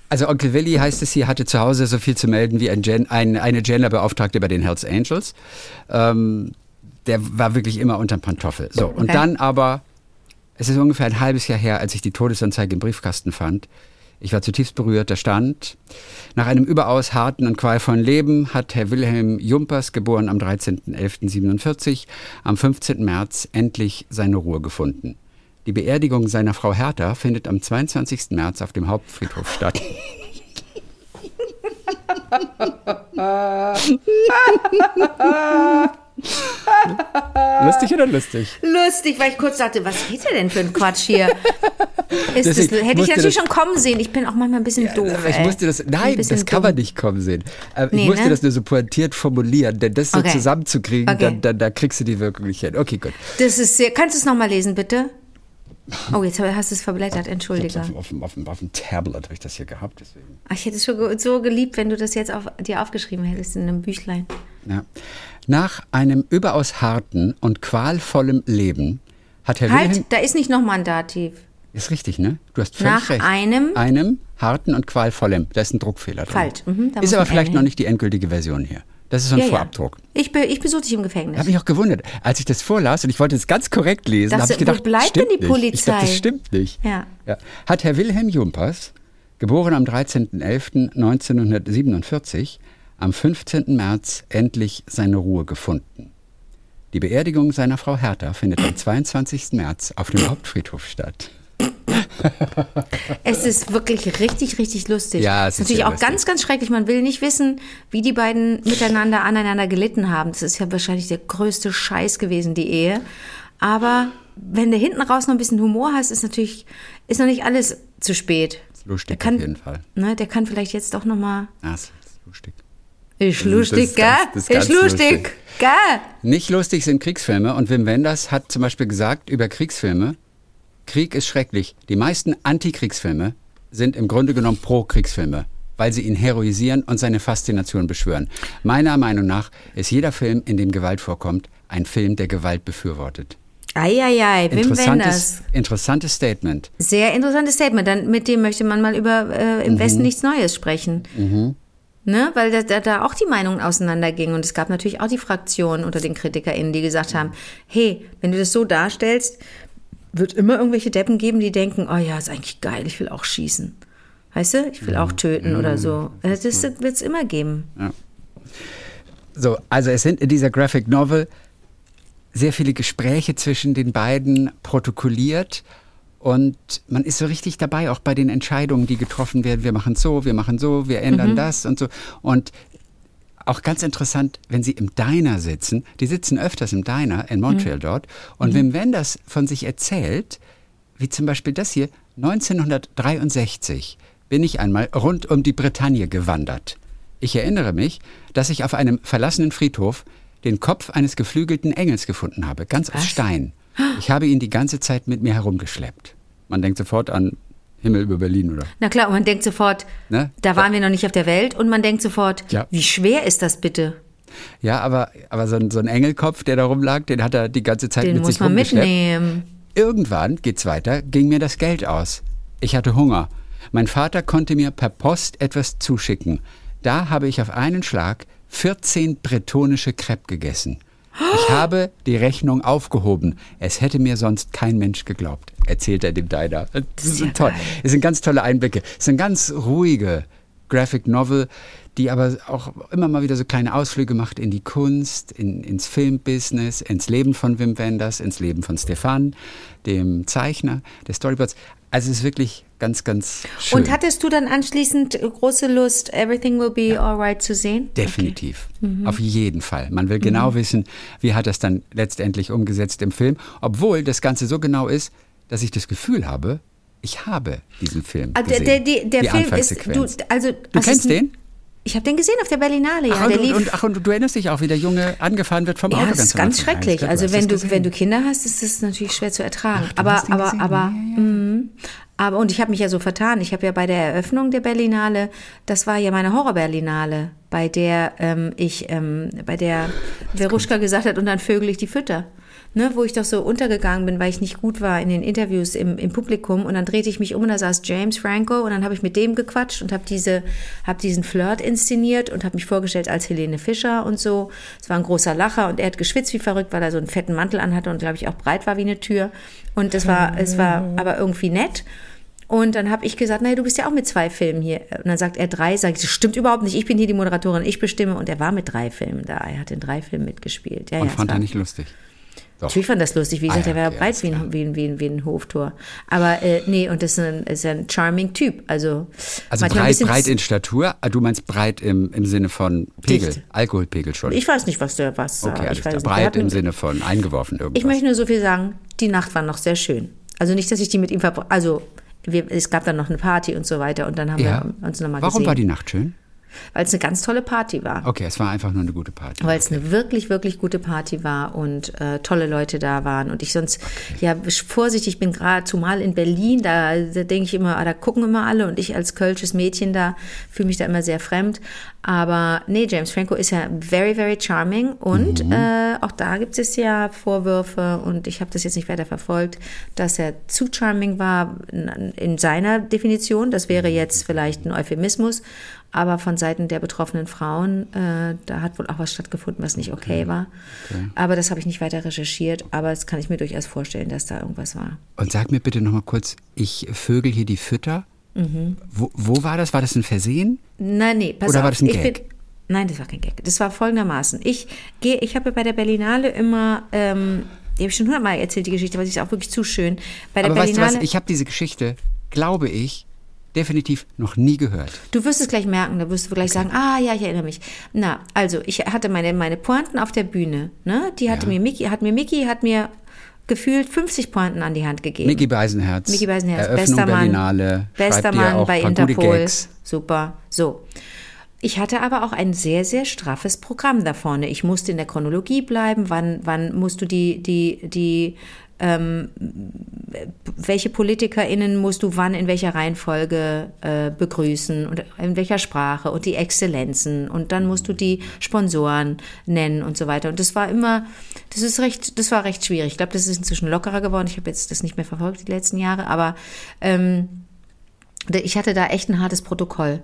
[SPEAKER 2] also Onkel Willi heißt es hier, hatte zu Hause so viel zu melden wie ein Gen, ein, eine Genderbeauftragte bei den Hells Angels. Ähm, der war wirklich immer unterm Pantoffel. So, und
[SPEAKER 3] Okay.
[SPEAKER 2] dann aber, es ist ungefähr ein halbes Jahr her, als ich die Todesanzeige im Briefkasten fand. Ich war zutiefst berührt, da stand, nach einem überaus harten und qualvollen Leben hat Herr Wilhelm Jumpers, geboren am 13.11.47, am 15. März endlich seine Ruhe gefunden. Die Beerdigung seiner Frau Hertha findet am 22. März auf dem Hauptfriedhof statt. lustig oder lustig?
[SPEAKER 3] Lustig, weil ich kurz dachte, was geht der denn für ein Quatsch hier? Ist das, hätte ich natürlich
[SPEAKER 2] das-
[SPEAKER 3] schon kommen sehen. Ich bin auch manchmal ein bisschen doof.
[SPEAKER 2] ich
[SPEAKER 3] ey.
[SPEAKER 2] musste das,
[SPEAKER 3] Ein
[SPEAKER 2] nein, das kann
[SPEAKER 3] dumm.
[SPEAKER 2] man nicht kommen sehen. Äh,
[SPEAKER 3] Nee,
[SPEAKER 2] ich musste
[SPEAKER 3] ne?
[SPEAKER 2] das nur so pointiert formulieren, denn das so
[SPEAKER 3] Okay.
[SPEAKER 2] zusammenzukriegen,
[SPEAKER 3] Okay.
[SPEAKER 2] dann, dann, da kriegst du die Wirkung nicht hin. Okay, gut.
[SPEAKER 3] Das ist sehr, kannst du es nochmal lesen, bitte? Oh, jetzt hast du es verblättert, entschuldige.
[SPEAKER 2] Auf, auf, auf, auf, dem Tablet habe ich das hier gehabt, deswegen.
[SPEAKER 3] Ach, Ich hätte es schon so geliebt, wenn du das jetzt dir aufgeschrieben hättest in einem Büchlein.
[SPEAKER 2] Ja. Nach einem überaus harten und qualvollem Leben hat Herr
[SPEAKER 3] Halt,
[SPEAKER 2] Wilhelm.
[SPEAKER 3] da ist nicht nochmal ein Dativ.
[SPEAKER 2] Ist richtig, ne? Du hast völlig
[SPEAKER 3] Nach
[SPEAKER 2] recht.
[SPEAKER 3] einem-
[SPEAKER 2] Einem harten und qualvollem. Da ist ein Druckfehler drin.
[SPEAKER 3] Falsch. Mhm,
[SPEAKER 2] ist aber vielleicht noch nicht die endgültige Version hier. Das ist so ein
[SPEAKER 3] Ja, ja.
[SPEAKER 2] Vorabdruck.
[SPEAKER 3] Ich, be, ich besuche dich im
[SPEAKER 2] Ich
[SPEAKER 3] Gefängnis.
[SPEAKER 2] habe mich auch gewundert, als ich das vorlas und ich wollte es ganz korrekt lesen, habe ich
[SPEAKER 3] wo
[SPEAKER 2] gedacht,
[SPEAKER 3] bleibt
[SPEAKER 2] stimmt
[SPEAKER 3] denn die
[SPEAKER 2] nicht. Ich dachte, das
[SPEAKER 3] Polizei?
[SPEAKER 2] stimmt nicht.
[SPEAKER 3] Ja.
[SPEAKER 2] Hat Herr Wilhelm Jumpers, geboren am 13.11.1947, am 15. März endlich seine Ruhe gefunden. Die Beerdigung seiner Frau Hertha findet am 22. März auf dem Hauptfriedhof statt.
[SPEAKER 3] Es ist wirklich richtig, richtig lustig.
[SPEAKER 2] Ja, es ist
[SPEAKER 3] natürlich auch
[SPEAKER 2] lustig.
[SPEAKER 3] ganz, ganz schrecklich. Man will nicht wissen, wie die beiden miteinander aneinander gelitten haben. Das ist ja wahrscheinlich der größte Scheiß gewesen, die Ehe. Aber wenn du hinten raus noch ein bisschen Humor hast, ist natürlich, ist noch nicht alles zu spät.
[SPEAKER 2] Ist lustig
[SPEAKER 3] Der kann,
[SPEAKER 2] auf jeden Fall.
[SPEAKER 3] Ne, der kann vielleicht jetzt doch noch mal.
[SPEAKER 2] Ah, ist lustig.
[SPEAKER 3] Ist
[SPEAKER 2] Das
[SPEAKER 3] lustig, gell?
[SPEAKER 2] ist ganz
[SPEAKER 3] ist lustig,
[SPEAKER 2] lustig.
[SPEAKER 3] gell?
[SPEAKER 2] Nicht lustig sind Kriegsfilme und Wim Wenders hat zum Beispiel gesagt über Kriegsfilme, Krieg ist schrecklich. Die meisten Antikriegsfilme sind im Grunde genommen Pro-Kriegsfilme, weil sie ihn heroisieren und seine Faszination beschwören. Meiner Meinung nach ist jeder Film, in dem Gewalt vorkommt, ein Film, der Gewalt befürwortet.
[SPEAKER 3] Eieiei, Wim Wenders.
[SPEAKER 2] Interessantes, interessantes Statement.
[SPEAKER 3] Sehr interessantes Statement. Dann, mit dem möchte man mal über äh, im
[SPEAKER 2] Mhm.
[SPEAKER 3] Westen nichts Neues sprechen. Ne? Weil da, da, da auch die Meinungen auseinandergingen. Und es gab natürlich auch die Fraktionen unter den KritikerInnen, die gesagt haben, hey, wenn du das so darstellst, wird immer irgendwelche Deppen geben, die denken, oh ja, ist eigentlich geil, ich will auch schießen. Weißt du, ich will auch töten oder so. Äh, Das wird es immer geben.
[SPEAKER 2] So, also es sind in dieser Graphic Novel sehr viele Gespräche zwischen den beiden protokolliert und man ist so richtig dabei, auch bei den Entscheidungen, die getroffen werden. Wir machen so, wir machen so, wir ändern das und so. Und auch ganz interessant, wenn sie im Diner sitzen, die sitzen öfters im Diner in Montreal dort und Wim Wenders von sich erzählt, wie zum Beispiel das hier, 1963 bin ich einmal rund um die Bretagne gewandert. Ich erinnere mich, dass ich auf einem verlassenen Friedhof den Kopf eines geflügelten Engels gefunden habe, ganz aus
[SPEAKER 3] Was?
[SPEAKER 2] Stein. Ich habe ihn die ganze Zeit mit mir herumgeschleppt. Man denkt sofort an Himmel über Berlin, oder?
[SPEAKER 3] Na klar, und man denkt sofort,
[SPEAKER 2] Ne?
[SPEAKER 3] da waren wir noch nicht auf der Welt und man denkt sofort,
[SPEAKER 2] Ja.
[SPEAKER 3] wie schwer ist das bitte?
[SPEAKER 2] Ja, aber, aber so, ein, so ein Engelkopf, der da rumlag, den hat er die ganze Zeit
[SPEAKER 3] Den
[SPEAKER 2] mit
[SPEAKER 3] muss
[SPEAKER 2] sich
[SPEAKER 3] man
[SPEAKER 2] rumgeschleppt.
[SPEAKER 3] mitnehmen.
[SPEAKER 2] Irgendwann, geht's weiter, ging mir das Geld aus. Ich hatte Hunger. Mein Vater konnte mir per Post etwas zuschicken. Da habe ich auf einen Schlag 14 bretonische Crepe gegessen. Ich habe die Rechnung aufgehoben. Es hätte mir sonst kein Mensch geglaubt, erzählt er dem Diner. Das ist
[SPEAKER 3] ja
[SPEAKER 2] toll. Es sind ganz tolle Einblicke. Es sind ganz ruhige Graphic Novel, die aber auch immer mal wieder so kleine Ausflüge macht in die Kunst, in, ins Filmbusiness, ins Leben von Wim Wenders, ins Leben von Stefan, dem Zeichner der Storyboards. Also es ist wirklich ganz, ganz schön.
[SPEAKER 3] Und hattest du dann anschließend große Lust, Everything Will Be Alright zu sehen?
[SPEAKER 2] Definitiv.
[SPEAKER 3] Mhm.
[SPEAKER 2] Auf jeden Fall. Man will genau wissen, wie hat das dann letztendlich umgesetzt im Film, obwohl das Ganze so genau ist, dass ich das Gefühl habe, ich habe diesen Film
[SPEAKER 3] Ah, der,
[SPEAKER 2] gesehen.
[SPEAKER 3] der, der, der
[SPEAKER 2] die
[SPEAKER 3] Film ist, du, also,
[SPEAKER 2] du kennst den?
[SPEAKER 3] Ich habe den gesehen auf der Berlinale, ja.
[SPEAKER 2] ach, und,
[SPEAKER 3] der
[SPEAKER 2] und, ach, und du erinnerst dich auch, wie der Junge angefahren wird vom
[SPEAKER 3] ja,
[SPEAKER 2] Auto.
[SPEAKER 3] das ist ganz schrecklich.
[SPEAKER 2] Ja,
[SPEAKER 3] Also
[SPEAKER 2] hast
[SPEAKER 3] wenn du,
[SPEAKER 2] gesehen.
[SPEAKER 3] wenn du Kinder hast, ist das natürlich schwer zu ertragen.
[SPEAKER 2] du
[SPEAKER 3] aber, aber,
[SPEAKER 2] gesehen.
[SPEAKER 3] aber,
[SPEAKER 2] Ja, ja.
[SPEAKER 3] mhm. aber und ich habe mich ja so vertan. Ich habe ja bei der Eröffnung der Berlinale, das war ja meine Horror-Berlinale, bei der ähm, ich, ähm, bei der Veruschka gesagt hat, und dann vögel ich die Fütter. Ne, wo ich doch so untergegangen bin, weil ich nicht gut war in den Interviews im, im Publikum und dann drehte ich mich um und da saß James Franco und dann habe ich mit dem gequatscht und habe diese habe diesen Flirt inszeniert und habe mich vorgestellt als Helene Fischer und so. Es war ein großer Lacher und er hat geschwitzt wie verrückt, weil er so einen fetten Mantel anhatte und glaube ich auch breit war wie eine Tür und es war es war aber irgendwie nett. Und dann habe ich gesagt, naja, du bist ja auch mit zwei Filmen hier. Und dann sagt er drei, sag ich, das stimmt überhaupt nicht, ich bin hier die Moderatorin, ich bestimme. Und er war mit drei Filmen da, er hat in drei Filmen mitgespielt. Ja,
[SPEAKER 2] Und
[SPEAKER 3] ja,
[SPEAKER 2] fand er nicht lustig. Doch.
[SPEAKER 3] Natürlich fand das lustig, wie gesagt,
[SPEAKER 2] Ah, ja,
[SPEAKER 3] er war breit
[SPEAKER 2] alles
[SPEAKER 3] wie ein, wie, ein, wie, ein, wie ein Hoftor. Aber äh, nee, und das ist ein, ist ein charming Typ. Also,
[SPEAKER 2] Also breit, breit in Statur, ah, du meinst breit im, im Sinne von Pegel,
[SPEAKER 3] Dicht.
[SPEAKER 2] Alkoholpegel schon.
[SPEAKER 3] Ich weiß nicht, was der was
[SPEAKER 2] okay,
[SPEAKER 3] ich weiß
[SPEAKER 2] Breit im Sinne von eingeworfen irgendwas.
[SPEAKER 3] Ich möchte nur so viel sagen, die Nacht war noch sehr schön. Also nicht, dass ich die mit ihm verbracht Also wir, es gab dann noch eine Party und so weiter und dann haben
[SPEAKER 2] ja.
[SPEAKER 3] wir uns nochmal
[SPEAKER 2] Warum
[SPEAKER 3] gesehen.
[SPEAKER 2] war die Nacht schön?
[SPEAKER 3] Weil es eine ganz tolle Party war.
[SPEAKER 2] Okay, es war einfach nur eine gute Party.
[SPEAKER 3] Weil es eine wirklich, wirklich gute Party war und äh, tolle Leute da waren. Und ich sonst, ja, vorsichtig bin gerade, zumal in Berlin, da, da denke ich immer, ah, da gucken immer alle und ich als kölsches Mädchen da fühle mich da immer sehr fremd. Aber nee, James Franco ist ja very, very charming und äh, auch da gibt es ja Vorwürfe und ich habe das jetzt nicht weiter verfolgt, dass er zu charming war in, in seiner Definition. Das wäre jetzt vielleicht ein Euphemismus. Aber von Seiten der betroffenen Frauen, äh, da hat wohl auch was stattgefunden, was nicht okay, war. Aber das habe ich nicht weiter recherchiert. Aber das kann ich mir durchaus vorstellen, dass da irgendwas war.
[SPEAKER 2] Und sag mir bitte nochmal kurz, ich vögel hier die Fütter.
[SPEAKER 3] Mhm.
[SPEAKER 2] Wo, wo war das? War das ein Versehen?
[SPEAKER 3] Nein, nee, pass
[SPEAKER 2] Oder
[SPEAKER 3] auf.
[SPEAKER 2] war das ein Gag?
[SPEAKER 3] Nein, das war kein Gag. Das war folgendermaßen. Ich gehe, ich habe bei der Berlinale immer, ähm, die habe ich schon hundertmal erzählt, die Geschichte, weil sie ist auch wirklich zu schön. Bei der
[SPEAKER 2] Aber weißt du
[SPEAKER 3] Berlinale,
[SPEAKER 2] was? Ich habe diese Geschichte, glaube ich, definitiv noch nie gehört.
[SPEAKER 3] Du wirst es gleich merken, da wirst du gleich sagen, ah ja, ich erinnere mich. Na, also ich hatte meine, meine Pointen auf der Bühne. Ne? Die hatte
[SPEAKER 2] Ja.
[SPEAKER 3] mir Mickey, hat mir Mickey, hat mir gefühlt 50 Pointen an die Hand gegeben.
[SPEAKER 2] Mickey Beisenherz.
[SPEAKER 3] Mickey Beisenherz,
[SPEAKER 2] Eröffnung
[SPEAKER 3] bester Mann,
[SPEAKER 2] Berlinale.
[SPEAKER 3] bester
[SPEAKER 2] schreibt dir
[SPEAKER 3] Mann bei Interpol. Super. So. Ich hatte aber auch ein sehr, sehr straffes Programm da vorne. Ich musste in der Chronologie bleiben. Wann, wann musst du die, die, die, ähm, welche PolitikerInnen musst du wann in welcher Reihenfolge äh, begrüßen und in welcher Sprache und die Exzellenzen und dann musst du die Sponsoren nennen und so weiter. Und das war immer, das ist recht, das war recht schwierig. Ich glaube, das ist inzwischen lockerer geworden. Ich habe jetzt das nicht mehr verfolgt die letzten Jahre, aber ähm, ich hatte da echt ein hartes Protokoll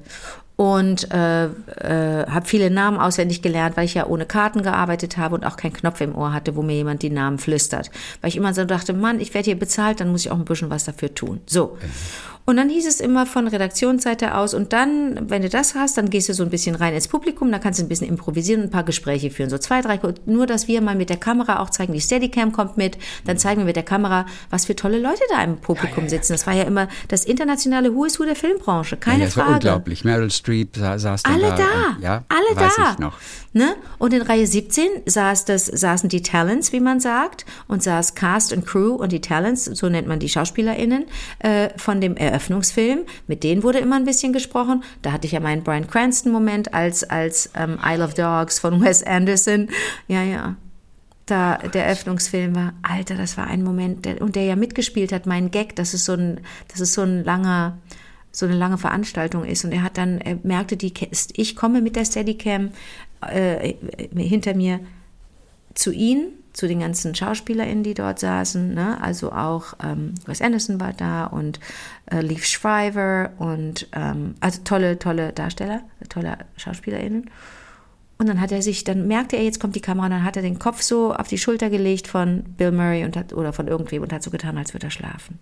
[SPEAKER 3] und äh, äh, habe viele Namen auswendig gelernt, weil ich ja ohne Karten gearbeitet habe und auch keinen Knopf im Ohr hatte, wo mir jemand die Namen flüstert. Weil ich immer so dachte, Mann, ich werde hier bezahlt, dann muss ich auch ein bisschen was dafür tun. So. Und dann hieß es immer von Redaktionsseite aus und dann, wenn du das hast, dann gehst du so ein bisschen rein ins Publikum, dann kannst du ein bisschen improvisieren und ein paar Gespräche führen. So zwei, drei, nur dass wir mal mit der Kamera auch zeigen, die Steadicam kommt mit, dann zeigen wir mit der Kamera, was für tolle Leute da im Publikum sitzen. Das war ja immer das internationale Who is Who der Filmbranche, keine
[SPEAKER 2] ja, das war
[SPEAKER 3] Frage.
[SPEAKER 2] unglaublich. Meryl Streep, Streep sa saß dann
[SPEAKER 3] Alle
[SPEAKER 2] da.
[SPEAKER 3] da,
[SPEAKER 2] ja,
[SPEAKER 3] alle
[SPEAKER 2] weiß
[SPEAKER 3] da.
[SPEAKER 2] ich noch.
[SPEAKER 3] Ne? Und in Reihe 17 saß das, saßen die Talents, wie man sagt, und saß Cast und Crew und die Talents, so nennt man die SchauspielerInnen, äh, von dem Eröffnungsfilm. Mit denen wurde immer ein bisschen gesprochen. Da hatte ich ja meinen Brian Cranston-Moment als, als ähm, Isle of Dogs von Wes Anderson. Ja, ja. Da der Eröffnungsfilm war, Alter, das war ein Moment, der, und der ja mitgespielt hat, mein Gag, das ist so ein, das ist so ein langer, so eine lange Veranstaltung ist. Und er hat dann, er merkte, die, ich komme mit der Steadicam äh, hinter mir zu ihnen, zu den ganzen SchauspielerInnen, die dort saßen. Ne? Also auch ähm, Wes Anderson war da und äh, Leaf Shriver und ähm, also tolle, tolle Darsteller, tolle SchauspielerInnen. Und dann hat er sich, dann merkte er, jetzt kommt die Kamera, dann hat er den Kopf so auf die Schulter gelegt von Bill Murray und hat, oder von irgendwem und hat so getan, als würde er schlafen.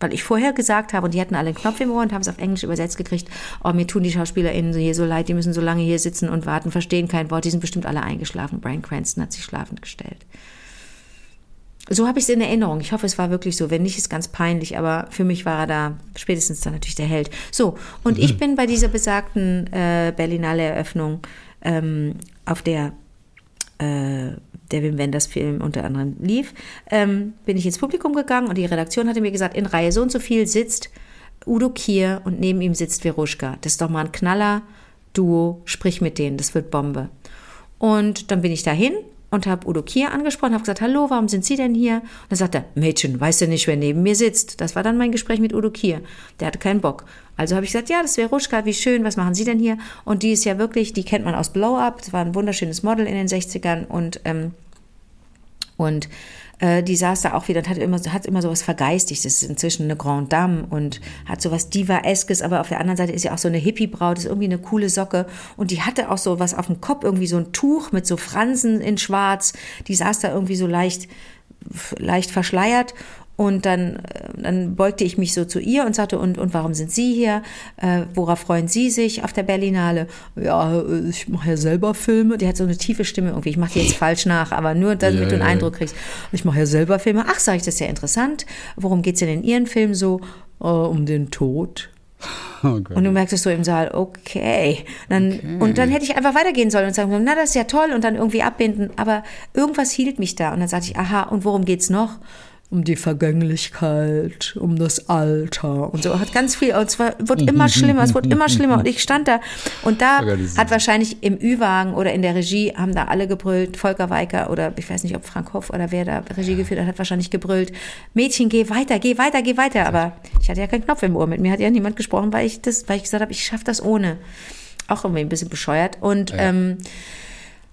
[SPEAKER 3] Weil ich vorher gesagt habe, und die hatten alle einen Knopf im Ohr und haben es auf Englisch übersetzt gekriegt, oh, mir tun die SchauspielerInnen hier so leid, die müssen so lange hier sitzen und warten, verstehen kein Wort, die sind bestimmt alle eingeschlafen. Brian Cranston hat sich schlafend gestellt. So habe ich es in Erinnerung. Ich hoffe, es war wirklich so. Wenn nicht, ist ganz peinlich, aber für mich war er da spätestens dann natürlich der Held. So, und ich bin bei dieser besagten äh, Berlinale Eröffnung, ähm, auf der äh, der Wim Wenders Film unter anderem lief, ähm, bin ich ins Publikum gegangen und die Redaktion hatte mir gesagt, in Reihe so und so viel sitzt Udo Kier und neben ihm sitzt Veruschka. Das ist doch mal ein Knaller, Duo, sprich mit denen, das wird Bombe. Und dann bin ich dahin und habe Udo Kier angesprochen, habe gesagt, hallo, warum sind Sie denn hier? Und dann sagt er, Mädchen, weißt du nicht, wer neben mir sitzt? Das war dann mein Gespräch mit Udo Kier. Der hatte keinen Bock. Also habe ich gesagt, ja, das wäre Ruschka, wie schön, was machen Sie denn hier? Und die ist ja wirklich, die kennt man aus Blow Up, das war ein wunderschönes Model in den 60ern und, ähm, und äh, die saß da auch wieder und hat immer, hat immer sowas Vergeistigtes. Das ist inzwischen eine Grande Dame und hat sowas Diva-eskes, aber auf der anderen Seite ist ja auch so eine Hippie-Braut, ist irgendwie eine coole Socke. Und die hatte auch so was auf dem Kopf, irgendwie so ein Tuch mit so Fransen in schwarz. Die saß da irgendwie so leicht, leicht verschleiert. Und dann, äh, dann beugte ich mich so zu ihr und sagte, und, und warum sind Sie hier? Äh, worauf freuen Sie sich auf der Berlinale? Ja, äh, ich mache ja selber Filme. Die hat so eine tiefe Stimme irgendwie. Ich mache die jetzt falsch nach, aber nur damit
[SPEAKER 2] Ja,
[SPEAKER 3] du einen
[SPEAKER 2] ja.
[SPEAKER 3] Eindruck kriegst. Ich mache ja selber Filme. Ach, sage ich, das ist ja interessant. Worum geht's denn in Ihren Filmen so? Äh, um den Tod.
[SPEAKER 2] Oh Gott.
[SPEAKER 3] Und du merktest so im Saal, okay. Dann, Und dann hätte ich einfach weitergehen sollen und sagen, na, das ist ja toll und dann irgendwie abbinden. Aber irgendwas hielt mich da. Und dann sagte ich, aha, und worum geht's noch? Um die Vergänglichkeit, um das Alter und so. Hat ganz viel, und es war, wird immer schlimmer, es wird immer schlimmer. Und ich stand da und da hat wahrscheinlich im Ü-Wagen oder in der Regie haben da alle gebrüllt, Volker Weiker oder ich weiß nicht, ob Frank Hoff oder wer da Regie geführt hat, hat wahrscheinlich gebrüllt, Mädchen, geh weiter, geh weiter, geh weiter. Aber ich hatte ja keinen Knopf im Ohr. Mit mir hat ja niemand gesprochen, weil ich das, weil ich gesagt habe, ich schaffe das ohne. Auch irgendwie ein bisschen bescheuert. Und ähm,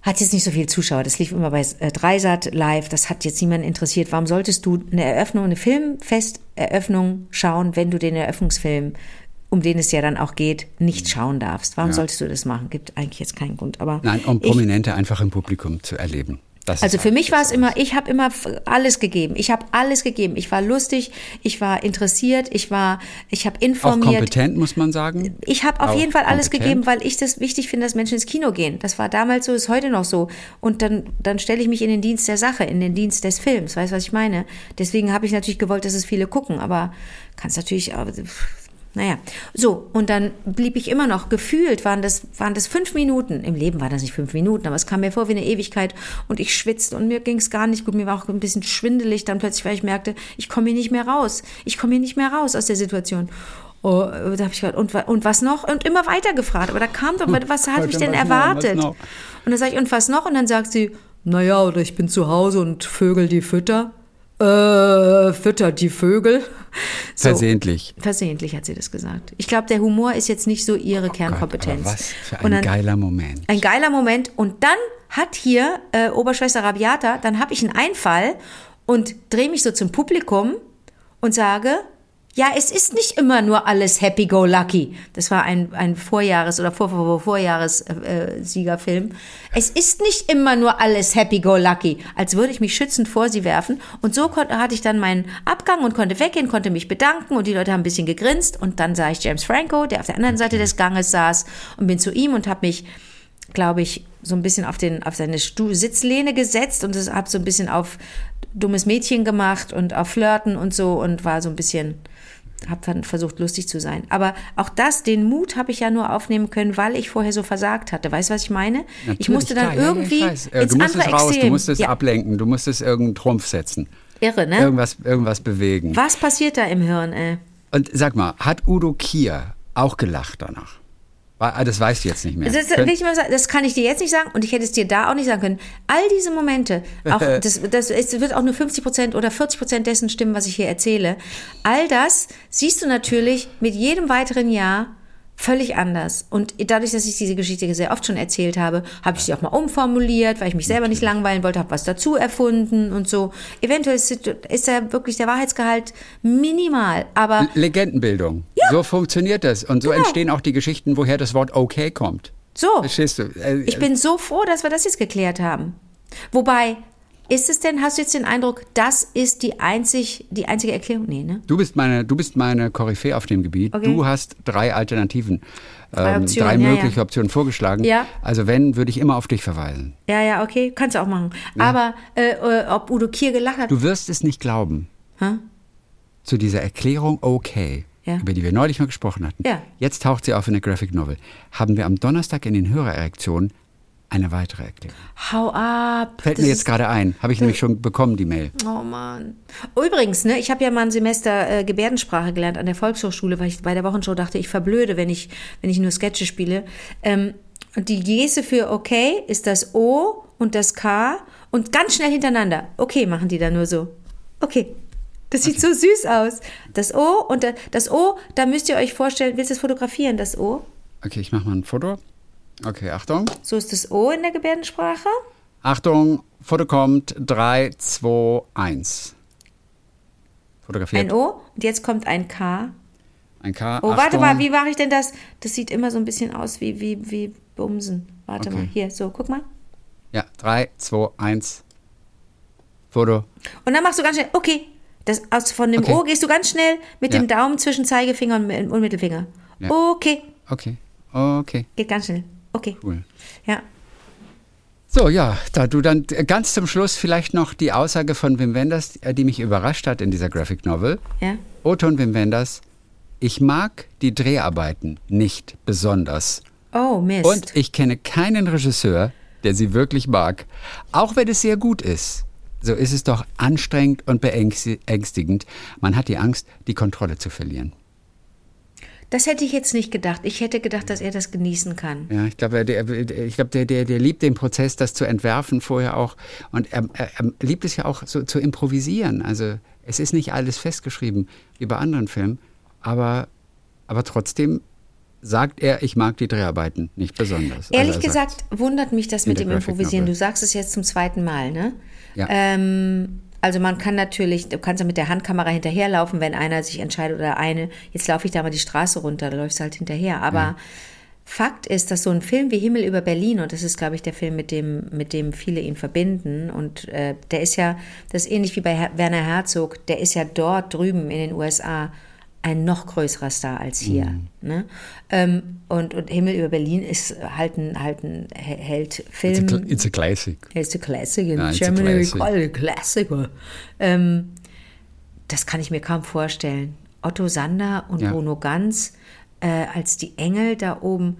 [SPEAKER 3] hat jetzt nicht so viel Zuschauer. Das lief immer bei äh, Dreisat live. Das hat jetzt niemanden interessiert. Warum solltest du eine Eröffnung, eine Filmfesteröffnung schauen, wenn du den Eröffnungsfilm, um den es ja dann auch geht, nicht schauen darfst? Warum solltest du das machen? Gibt eigentlich jetzt keinen Grund. Aber
[SPEAKER 2] Nein, um
[SPEAKER 3] ich,
[SPEAKER 2] Prominente einfach im Publikum zu erleben. Das
[SPEAKER 3] also für mich war es immer, ich habe immer alles gegeben. Ich habe alles gegeben. Ich war lustig, ich war interessiert, ich war, ich habe
[SPEAKER 2] Auch
[SPEAKER 3] informiert.
[SPEAKER 2] kompetent, muss man sagen.
[SPEAKER 3] Ich habe auf
[SPEAKER 2] Auch
[SPEAKER 3] jeden Fall alles
[SPEAKER 2] kompetent.
[SPEAKER 3] gegeben, weil ich das wichtig finde, dass Menschen ins Kino gehen. Das war damals so, ist heute noch so. Und dann, dann stelle ich mich in den Dienst der Sache, in den Dienst des Films. Weißt du, was ich meine? Deswegen habe ich natürlich gewollt, dass es viele gucken, aber kannst natürlich, naja. So, und dann blieb ich immer noch, gefühlt waren das, waren das fünf Minuten. Im Leben waren das nicht fünf Minuten, aber es kam mir vor wie eine Ewigkeit und ich schwitzte und mir ging es gar nicht gut. Mir war auch ein bisschen schwindelig dann plötzlich, weil ich merkte, ich komme hier nicht mehr raus. Ich komme hier nicht mehr raus aus der Situation. Oh, da habe ich gedacht, und, und was noch? Und immer weiter gefragt. Aber da kam doch, was hat mich denn erwartet? Und dann sage ich, und was noch? Und dann sagt sie, naja, oder ich bin zu Hause und Vögel die Fütter. Äh, füttert die Vögel. So.
[SPEAKER 2] Versehentlich.
[SPEAKER 3] Versehentlich hat sie das gesagt. Ich glaube, der Humor ist jetzt nicht so ihre Kernkompetenz.
[SPEAKER 2] Oh Gott, aber was für ein
[SPEAKER 3] dann-
[SPEAKER 2] geiler Moment.
[SPEAKER 3] ein geiler Moment. Und dann hat hier äh, Oberschwester Rabiata, dann habe ich einen Einfall und drehe mich so zum Publikum und sage, ja, es ist nicht immer nur alles happy-go-lucky. Das war ein, ein Vorjahres- oder Vor Vor Vorjahres-Siegerfilm. Äh, Siegerfilm. es ist nicht immer nur alles happy-go-lucky. Als würde ich mich schützend vor sie werfen. Und so konnte, hatte ich dann meinen Abgang und konnte weggehen, konnte mich bedanken und die Leute haben ein bisschen gegrinst. Und dann sah ich James Franco, der auf der anderen Seite des Ganges saß und bin zu ihm und habe mich glaube ich, so ein bisschen auf, den, auf seine Stu Sitzlehne gesetzt und habe so ein bisschen auf dummes Mädchen gemacht und auf Flirten und so und war so ein bisschen habe dann versucht, lustig zu sein. Aber auch das, den Mut habe ich ja nur aufnehmen können, weil ich vorher so versagt hatte. Weißt du, was ich meine? ich
[SPEAKER 2] Natürlich,
[SPEAKER 3] musste dann
[SPEAKER 2] klar, ja, ja, ich
[SPEAKER 3] irgendwie.
[SPEAKER 2] Äh,
[SPEAKER 3] ins
[SPEAKER 2] du musst
[SPEAKER 3] andere
[SPEAKER 2] es raus,
[SPEAKER 3] Extrem.
[SPEAKER 2] du musst es
[SPEAKER 3] ja,
[SPEAKER 2] ablenken, du musst es irgendeinen Trumpf setzen.
[SPEAKER 3] irre, ne?
[SPEAKER 2] Irgendwas, irgendwas bewegen.
[SPEAKER 3] Was passiert da im Hirn, ey?
[SPEAKER 2] Und sag mal, hat Udo Kier auch gelacht danach? Ah, Das weißt du jetzt nicht mehr.
[SPEAKER 3] Das, sagen, das kann ich dir jetzt nicht sagen und ich hätte es dir da auch nicht sagen können. All diese Momente, auch das, das es wird auch nur 50 Prozent oder 40 Prozent dessen stimmen, was ich hier erzähle. All das siehst du natürlich mit jedem weiteren Jahr völlig anders. Und dadurch, dass ich diese Geschichte sehr oft schon erzählt habe, habe ich sie auch mal umformuliert, weil ich mich selber nicht langweilen wollte, habe was dazu erfunden und so. Eventuell ist, ist da wirklich der Wahrheitsgehalt minimal, aber
[SPEAKER 2] Legendenbildung. So funktioniert das. Und so
[SPEAKER 3] Genau.
[SPEAKER 2] entstehen auch die Geschichten, woher das Wort okay kommt.
[SPEAKER 3] so.
[SPEAKER 2] Verstehst du? Äh,
[SPEAKER 3] Ich bin so froh, dass wir das jetzt geklärt haben. Wobei, ist es denn, hast du jetzt den Eindruck, das ist die, einzig, die einzige Erklärung? Nee, ne?
[SPEAKER 2] Du bist meine, du bist meine Koryphäe auf dem Gebiet.
[SPEAKER 3] Okay.
[SPEAKER 2] Du hast drei Alternativen,
[SPEAKER 3] Drei
[SPEAKER 2] ähm,
[SPEAKER 3] Optionen,
[SPEAKER 2] drei
[SPEAKER 3] ja,
[SPEAKER 2] mögliche
[SPEAKER 3] ja.
[SPEAKER 2] Optionen vorgeschlagen.
[SPEAKER 3] Ja.
[SPEAKER 2] Also wenn, würde ich immer auf dich verweisen.
[SPEAKER 3] Ja, ja, okay, kannst du auch machen. Aber äh, äh, ob Udo Kier gelacht hat,
[SPEAKER 2] Du wirst es nicht glauben.
[SPEAKER 3] Hä?
[SPEAKER 2] Zu dieser Erklärung okay, über die wir neulich mal gesprochen hatten. Jetzt taucht sie auf in der Graphic Novel. Haben wir am Donnerstag in den Hörererektionen eine weitere Erklärung.
[SPEAKER 3] hau ab.
[SPEAKER 2] Fällt
[SPEAKER 3] Das
[SPEAKER 2] mir jetzt gerade ein. Habe ich nämlich schon bekommen, die Mail.
[SPEAKER 3] Oh Mann. Übrigens, ne, ich habe ja mal ein Semester äh, Gebärdensprache gelernt an der Volkshochschule, weil ich bei der Wochenshow dachte, ich verblöde, wenn ich, wenn ich nur Sketche spiele. Ähm, und die Geste für okay ist das O und das K und ganz schnell hintereinander. Okay, machen die da nur so. Okay. Das sieht so süß aus. Das O und da- das O, da müsst ihr euch vorstellen, willst du es fotografieren, das O?
[SPEAKER 2] Okay, ich mache mal ein Foto. Okay, Achtung.
[SPEAKER 3] So ist das O in der Gebärdensprache.
[SPEAKER 2] Achtung, Foto kommt. 3, 2, 1. Fotografiert.
[SPEAKER 3] Ein O und jetzt kommt ein K.
[SPEAKER 2] Ein K.
[SPEAKER 3] Oh, warte
[SPEAKER 2] Achtung.
[SPEAKER 3] mal, wie mache ich denn das? Das sieht immer so ein bisschen aus wie, wie, wie Bumsen. Warte
[SPEAKER 2] Okay.
[SPEAKER 3] mal, hier, so, guck mal.
[SPEAKER 2] Ja, 3, 2, 1. Foto.
[SPEAKER 3] Und dann machst du ganz schnell, okay. Das, aus, von dem
[SPEAKER 2] Okay.
[SPEAKER 3] O gehst du ganz schnell mit
[SPEAKER 2] Ja.
[SPEAKER 3] dem Daumen zwischen Zeigefinger und, und Mittelfinger.
[SPEAKER 2] Ja.
[SPEAKER 3] Okay,
[SPEAKER 2] Okay. Okay,
[SPEAKER 3] geht ganz schnell. Okay.
[SPEAKER 2] cool.
[SPEAKER 3] Ja.
[SPEAKER 2] So, ja, da du dann ganz zum Schluss vielleicht noch die Aussage von Wim Wenders, äh, die mich überrascht hat in dieser Graphic Novel.
[SPEAKER 3] Ja.
[SPEAKER 2] Otto und Wim Wenders. Ich mag die Dreharbeiten nicht besonders.
[SPEAKER 3] Oh, Mist.
[SPEAKER 2] Und ich kenne keinen Regisseur, der sie wirklich mag. Auch wenn es sehr gut ist. So ist es doch anstrengend und beängstigend. Man hat die Angst, die Kontrolle zu verlieren.
[SPEAKER 3] Das hätte ich jetzt nicht gedacht. Ich hätte gedacht, dass er das genießen kann.
[SPEAKER 2] Ja, ich glaube, der, ich glaube, der, der, der liebt den Prozess, das zu entwerfen vorher auch. Und er, er, er liebt es ja auch so zu improvisieren. Also es ist nicht alles festgeschrieben wie bei anderen Filmen, aber, aber trotzdem sagt er, ich mag die Dreharbeiten nicht besonders.
[SPEAKER 3] Ehrlich
[SPEAKER 2] Also er sagt-
[SPEAKER 3] gesagt wundert mich das mit dem Improvisieren.
[SPEAKER 2] Novel.
[SPEAKER 3] Du sagst es jetzt zum zweiten Mal, ne?
[SPEAKER 2] Ja.
[SPEAKER 3] Ähm, also man kann natürlich, du kannst ja mit der Handkamera hinterherlaufen, wenn einer sich entscheidet oder eine, jetzt laufe ich da mal die Straße runter, da läufst du halt hinterher. Aber Fakt ist, dass so ein Film wie Himmel über Berlin, und das ist, glaube ich, der Film, mit dem, mit dem viele ihn verbinden, und äh, der ist ja, das ist ähnlich wie bei Werner Herzog, der ist ja dort drüben in den USA ein noch größerer Star als hier. Ne? Ähm, und, und Himmel über Berlin ist halt ein, halt ein He- Held-Film.
[SPEAKER 2] It's a, it's a classic.
[SPEAKER 3] It's a classic in
[SPEAKER 2] Ja,
[SPEAKER 3] Germany. We
[SPEAKER 2] classic.
[SPEAKER 3] call it a classic. Ähm, das kann ich mir kaum vorstellen. Otto Sander und
[SPEAKER 2] Ja.
[SPEAKER 3] Bruno Ganz äh, als die Engel da oben,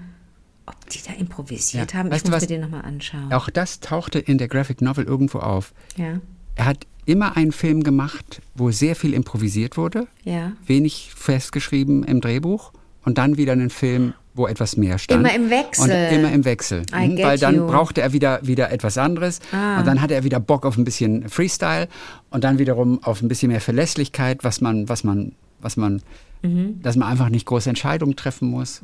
[SPEAKER 3] ob die da improvisiert
[SPEAKER 2] Ja,
[SPEAKER 3] haben,
[SPEAKER 2] weißt
[SPEAKER 3] ich muss
[SPEAKER 2] was?
[SPEAKER 3] mir den nochmal anschauen.
[SPEAKER 2] Auch das tauchte in der Graphic Novel irgendwo auf.
[SPEAKER 3] Ja,
[SPEAKER 2] Er hat immer einen Film gemacht, wo sehr viel improvisiert wurde,
[SPEAKER 3] ja.
[SPEAKER 2] wenig festgeschrieben im Drehbuch und dann wieder einen Film, wo etwas mehr stand.
[SPEAKER 3] Immer im Wechsel.
[SPEAKER 2] Und immer im Wechsel. Mhm, Weil dann
[SPEAKER 3] you.
[SPEAKER 2] brauchte er wieder, wieder etwas anderes
[SPEAKER 3] Ah.
[SPEAKER 2] und dann hatte er wieder Bock auf ein bisschen Freestyle und dann wiederum auf ein bisschen mehr Verlässlichkeit, was man, was man, was man,
[SPEAKER 3] Mhm.
[SPEAKER 2] dass man einfach nicht große Entscheidungen treffen muss.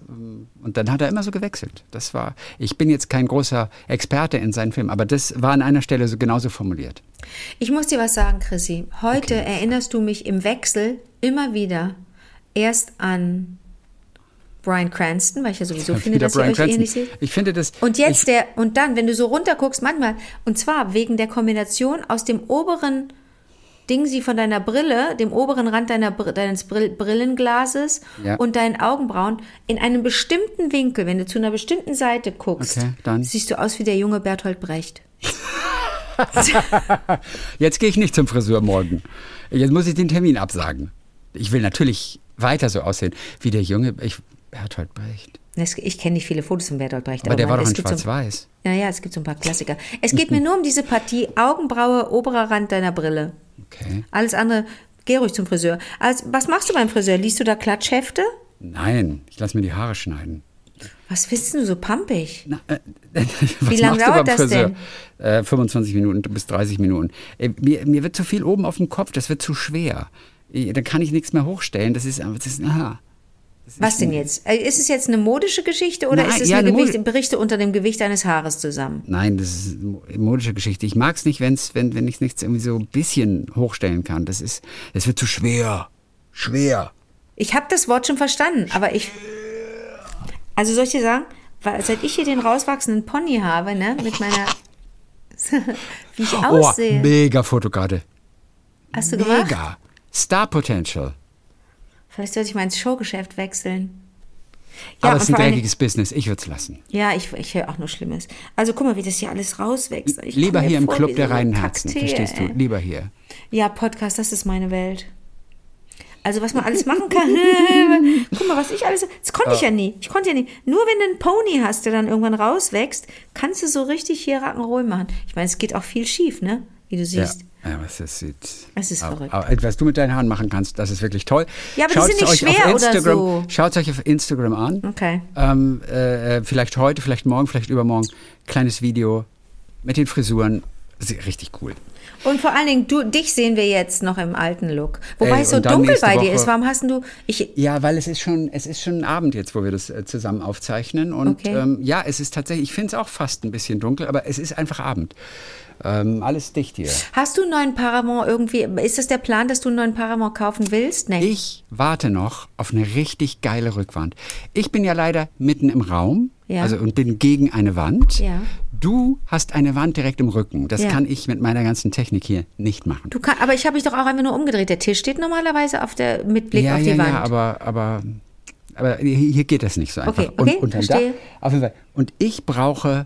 [SPEAKER 2] Und dann hat er immer so gewechselt. Das war, ich bin jetzt kein großer Experte in seinen Filmen, aber das war an einer Stelle so genauso formuliert.
[SPEAKER 3] Ich muss dir was sagen, Chrissy. Heute erinnerst du mich im Wechsel immer wieder erst an Brian Cranston, weil ich ja sowieso finde, dass ihr
[SPEAKER 2] Bryan
[SPEAKER 3] euch
[SPEAKER 2] Cranston.
[SPEAKER 3] ähnlich seht.
[SPEAKER 2] Ich finde das.
[SPEAKER 3] Und jetzt der, und dann, wenn du so runter guckst, manchmal, und zwar wegen der Kombination aus dem oberen Ding sie von deiner Brille, dem oberen Rand deiner, deines Brill Brillenglases
[SPEAKER 2] Ja.
[SPEAKER 3] und deinen Augenbrauen in einem bestimmten Winkel, wenn du zu einer bestimmten Seite guckst,
[SPEAKER 2] Okay, dann.
[SPEAKER 3] siehst du aus wie der junge Berthold Brecht.
[SPEAKER 2] Jetzt gehe ich nicht zum Friseur morgen. Jetzt muss ich den Termin absagen. Ich will natürlich weiter so aussehen wie der junge ich, Bertolt Brecht.
[SPEAKER 3] Ich kenne nicht viele Fotos von Bertolt Brecht.
[SPEAKER 2] Aber der war doch in
[SPEAKER 3] so-
[SPEAKER 2] Schwarz-Weiß.
[SPEAKER 3] Ja, ja, es gibt so ein paar Klassiker. Es geht mir nur um diese Partie Augenbraue, oberer Rand deiner Brille.
[SPEAKER 2] Okay.
[SPEAKER 3] Alles andere, geh ruhig zum Friseur. Also, was machst du beim Friseur? Liest du da Klatschhefte?
[SPEAKER 2] Nein, ich lasse mir die Haare schneiden.
[SPEAKER 3] Was bist du so pampig?
[SPEAKER 2] Na, äh,
[SPEAKER 3] Wie lange dauert das
[SPEAKER 2] Friseur?
[SPEAKER 3] denn?
[SPEAKER 2] Äh, 25 Minuten bis 30 Minuten. Äh, mir, mir wird zu viel oben auf dem Kopf, das wird zu schwer. Äh, Da kann ich nichts mehr hochstellen. Das ist, das ist aha.
[SPEAKER 3] Was denn jetzt? Äh, Ist es jetzt eine modische Geschichte oder
[SPEAKER 2] Nein,
[SPEAKER 3] ist es
[SPEAKER 2] ja,
[SPEAKER 3] eine
[SPEAKER 2] eine
[SPEAKER 3] Gewicht, Berichte unter dem Gewicht eines Haares zusammen?
[SPEAKER 2] Nein, das ist eine modische Geschichte. Ich mag es nicht, wenn's, wenn, wenn ich nichts irgendwie so ein bisschen hochstellen kann. Das ist, das wird zu schwer. Schwer.
[SPEAKER 3] Ich habe das Wort schon verstanden, aber ich. Also soll ich dir sagen, seit ich hier den rauswachsenden Pony habe, ne, mit meiner. wie ich aussehe.
[SPEAKER 2] Oh, mega Foto gerade.
[SPEAKER 3] Hast du gemacht?
[SPEAKER 2] Mega. Star Potential.
[SPEAKER 3] Vielleicht sollte ich mal ins Showgeschäft wechseln.
[SPEAKER 2] Aber
[SPEAKER 3] und
[SPEAKER 2] es ist ein dreckiges Business. Ich würde es lassen.
[SPEAKER 3] Ja, ich, ich höre auch nur Schlimmes. Also guck mal, wie das hier alles rauswächst. Ich
[SPEAKER 2] Lieber hier im
[SPEAKER 3] vor
[SPEAKER 2] Club
[SPEAKER 3] wie
[SPEAKER 2] der reinen Herzen. Verstehst du? Lieber hier.
[SPEAKER 3] Ja, Podcast, das ist meine Welt. Also was man alles machen kann. Guck mal, was ich alles. Das konnte ich ja nie. Ich konnte ja nie. Nur wenn du einen Pony hast, der dann irgendwann rauswächst, kannst du so richtig hier Rock'n'Roll machen. Ich meine, es geht auch viel schief, ne? Wie du siehst.
[SPEAKER 2] Ja, ja was das sieht.
[SPEAKER 3] Es ist
[SPEAKER 2] aber,
[SPEAKER 3] verrückt.
[SPEAKER 2] Aber was du mit deinen Haaren machen kannst, das ist wirklich toll.
[SPEAKER 3] Ja, aber die sind
[SPEAKER 2] Schaut's
[SPEAKER 3] nicht schwer
[SPEAKER 2] auf
[SPEAKER 3] oder
[SPEAKER 2] Instagram,
[SPEAKER 3] so.
[SPEAKER 2] Schaut es euch auf Instagram an.
[SPEAKER 3] Okay.
[SPEAKER 2] Ähm, äh, äh, vielleicht heute, vielleicht morgen, vielleicht übermorgen. Kleines Video mit den Frisuren. Richtig cool.
[SPEAKER 3] Und vor allen Dingen, du, dich sehen wir jetzt noch im alten Look. Wobei
[SPEAKER 2] Ey,
[SPEAKER 3] es so dunkel bei dir
[SPEAKER 2] Woche-
[SPEAKER 3] ist. Warum hast du. Ich,
[SPEAKER 2] Ja, weil es ist schon, es ist schon Abend jetzt, wo wir das äh, zusammen aufzeichnen. Und
[SPEAKER 3] Okay.
[SPEAKER 2] ähm, ja, es ist tatsächlich, ich finde es auch fast ein bisschen dunkel, aber es ist einfach Abend. Ähm, alles dicht hier.
[SPEAKER 3] hast du einen neuen Paramount irgendwie? Ist das der Plan, dass du einen neuen Paramount kaufen willst? Nee.
[SPEAKER 2] Ich warte noch auf eine richtig geile Rückwand. Ich bin ja leider mitten im Raum
[SPEAKER 3] Ja.
[SPEAKER 2] also, und bin gegen eine Wand.
[SPEAKER 3] Ja.
[SPEAKER 2] Du hast eine Wand direkt im Rücken. Das
[SPEAKER 3] Ja.
[SPEAKER 2] kann ich mit meiner ganzen Technik hier nicht machen.
[SPEAKER 3] Du kann, aber ich habe mich doch auch einfach nur umgedreht. Der Tisch steht normalerweise auf der, mit Blick auf die Wand.
[SPEAKER 2] ja, aber, aber, aber hier geht das nicht so einfach.
[SPEAKER 3] Okay, okay,
[SPEAKER 2] und,
[SPEAKER 3] verstehe.
[SPEAKER 2] Da, auf jeden Fall. Und ich brauche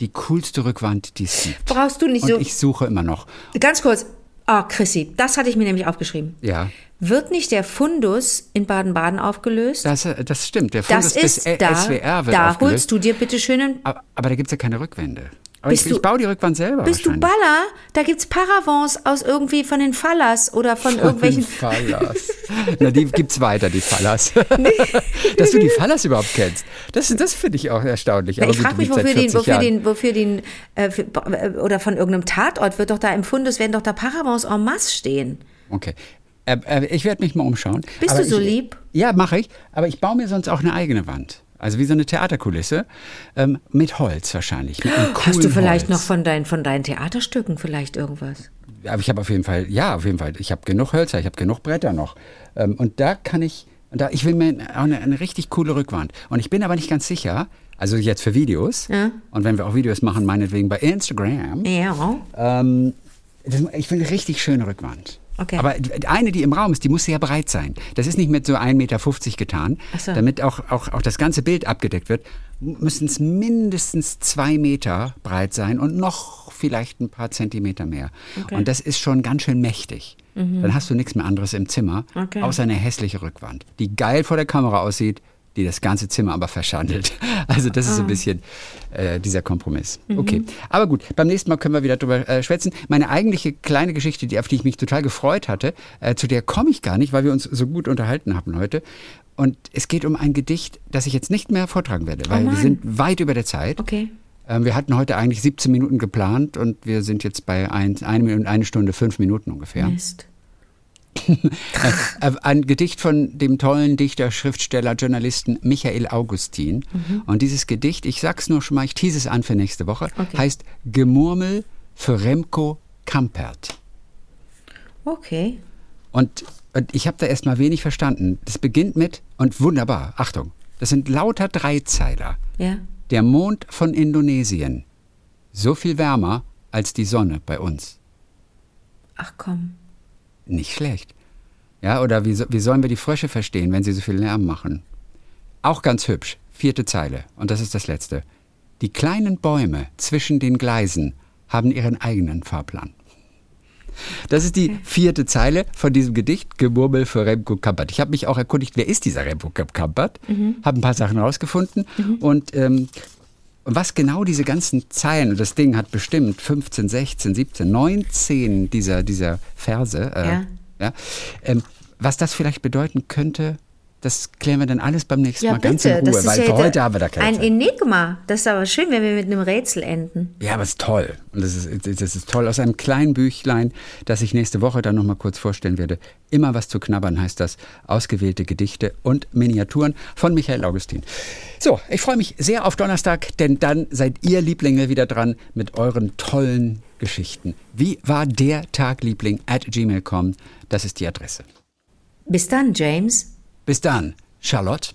[SPEAKER 2] die coolste Rückwand, die es gibt.
[SPEAKER 3] Brauchst du nicht
[SPEAKER 2] und
[SPEAKER 3] so.
[SPEAKER 2] ich suche immer noch.
[SPEAKER 3] Ganz kurz. Ah, Chrissy, das hatte ich mir nämlich aufgeschrieben.
[SPEAKER 2] Ja,
[SPEAKER 3] Wird nicht der Fundus in Baden-Baden aufgelöst?
[SPEAKER 2] das, das stimmt. Der
[SPEAKER 3] das
[SPEAKER 2] Fundus des
[SPEAKER 3] ist
[SPEAKER 2] Ä-
[SPEAKER 3] da.
[SPEAKER 2] SWR wird
[SPEAKER 3] da
[SPEAKER 2] aufgelöst.
[SPEAKER 3] holst du dir bitte schön einen
[SPEAKER 2] Aber, aber da gibt es ja keine Rückwände. Aber
[SPEAKER 3] Bist
[SPEAKER 2] ich, ich
[SPEAKER 3] du-
[SPEAKER 2] baue die Rückwand selber
[SPEAKER 3] Bist du. Baller? Da gibt's Paravents aus irgendwie von den Fallas oder von irgendwelchen.
[SPEAKER 2] Fallas. Na, die gibt's weiter, die Fallas. Dass du die Fallas überhaupt kennst. Das, das finde ich auch erstaunlich. Aber
[SPEAKER 3] ich frage mich, wofür den,
[SPEAKER 2] 40
[SPEAKER 3] wofür den, wofür den, äh, für, äh, oder von irgendeinem Tatort wird doch da im Fundus, werden doch da Paravents en masse stehen.
[SPEAKER 2] Okay. Äh, äh, ich werde mich mal umschauen.
[SPEAKER 3] Bist
[SPEAKER 2] Aber
[SPEAKER 3] du so
[SPEAKER 2] ich,
[SPEAKER 3] lieb?
[SPEAKER 2] Ja, mache ich. Aber ich baue mir sonst auch eine eigene Wand. Also wie so eine Theaterkulisse. Ähm, mit Holz wahrscheinlich. Mit
[SPEAKER 3] Hast du vielleicht
[SPEAKER 2] Holz.
[SPEAKER 3] noch von, dein, von deinen Theaterstücken vielleicht irgendwas?
[SPEAKER 2] Aber ich habe auf jeden Fall, ja, auf jeden Fall. Ich habe genug Hölzer, ich habe genug Bretter noch. Ähm, und da kann ich, da, ich will mir auch eine, eine richtig coole Rückwand. Und ich bin aber nicht ganz sicher, also jetzt für Videos.
[SPEAKER 3] Ja.
[SPEAKER 2] Und wenn wir auch Videos machen, meinetwegen bei Instagram.
[SPEAKER 3] Ja.
[SPEAKER 2] Ähm, das, ich will eine richtig schöne Rückwand.
[SPEAKER 3] Okay.
[SPEAKER 2] Aber eine, die im Raum ist, die muss sehr breit sein. Das ist nicht mit so 1,50 Meter getan.
[SPEAKER 3] So.
[SPEAKER 2] Damit auch, auch, auch das ganze Bild abgedeckt wird, müssen es mindestens zwei Meter breit sein und noch vielleicht ein paar Zentimeter mehr.
[SPEAKER 3] Okay.
[SPEAKER 2] Und das ist schon ganz schön mächtig. Dann hast du nichts mehr anderes im Zimmer,
[SPEAKER 3] Okay.
[SPEAKER 2] außer eine hässliche Rückwand, die geil vor der Kamera aussieht, die das ganze Zimmer aber verschandelt. Also das
[SPEAKER 3] Ah.
[SPEAKER 2] ist so ein bisschen äh, dieser Kompromiss.
[SPEAKER 3] Mhm.
[SPEAKER 2] Okay, aber gut, beim nächsten Mal können wir wieder drüber äh, schwätzen. Meine eigentliche kleine Geschichte, die, auf die ich mich total gefreut hatte, äh, zu der komme ich gar nicht, weil wir uns so gut unterhalten haben heute. Und es geht um ein Gedicht, das ich jetzt nicht mehr vortragen werde, weil wir
[SPEAKER 3] Oh Mann.
[SPEAKER 2] sind weit über der Zeit.
[SPEAKER 3] Okay.
[SPEAKER 2] Ähm, wir hatten heute eigentlich 17 Minuten geplant und wir sind jetzt bei ein, eine, Minute, eine Stunde, fünf Minuten ungefähr.
[SPEAKER 3] Mist.
[SPEAKER 2] Äh, Ein Gedicht von dem tollen Dichter, Schriftsteller, Journalisten Michael Augustin. Und dieses Gedicht, ich sag's nur schon mal, ich tease es an für nächste Woche,
[SPEAKER 3] Okay.
[SPEAKER 2] heißt Gemurmel für Remco Kampert.
[SPEAKER 3] Okay.
[SPEAKER 2] Und, und ich habe da erstmal wenig verstanden. Das beginnt mit, und wunderbar, Achtung, das sind lauter Dreizeiler.
[SPEAKER 3] Ja.
[SPEAKER 2] Der Mond von Indonesien. So viel wärmer als die Sonne bei uns.
[SPEAKER 3] Ach komm.
[SPEAKER 2] Nicht schlecht. Ja, oder wie, wie sollen wir die Frösche verstehen, wenn sie so viel Lärm machen? Auch ganz hübsch. Vierte Zeile. Und das ist das letzte. Die kleinen Bäume zwischen den Gleisen haben ihren eigenen Fahrplan. Das ist die vierte Zeile von diesem Gedicht, Gemurmel für Remco Kampert. Ich habe mich auch erkundigt, wer ist dieser Remco Kampert? Mhm. Habe ein paar Sachen rausgefunden mhm. und ähm, was genau diese ganzen Zeilen, und das Ding hat bestimmt 15, 16, 17, 19 dieser, dieser Verse, äh, ja. ja ähm, was das vielleicht bedeuten könnte, das klären wir dann alles beim nächsten
[SPEAKER 3] ja,
[SPEAKER 2] Mal ganz
[SPEAKER 3] bitte.
[SPEAKER 2] in Ruhe, weil
[SPEAKER 3] ja
[SPEAKER 2] für heute haben wir da keine
[SPEAKER 3] Ein
[SPEAKER 2] Zeit.
[SPEAKER 3] Enigma. Das ist aber schön, wenn wir mit einem Rätsel enden.
[SPEAKER 2] Ja, aber es ist toll. Und das ist, das ist toll. Aus einem kleinen Büchlein, das ich nächste Woche dann nochmal kurz vorstellen werde. Immer was zu knabbern heißt das. Ausgewählte Gedichte und Miniaturen von Michael Augustin. So, ich freue mich sehr auf Donnerstag, denn dann seid ihr Lieblinge wieder dran mit euren tollen Geschichten. Wie war der Tag, Liebling? At gmail.com. Das ist die Adresse.
[SPEAKER 3] Bis dann, James.
[SPEAKER 2] Bis dann, Charlotte.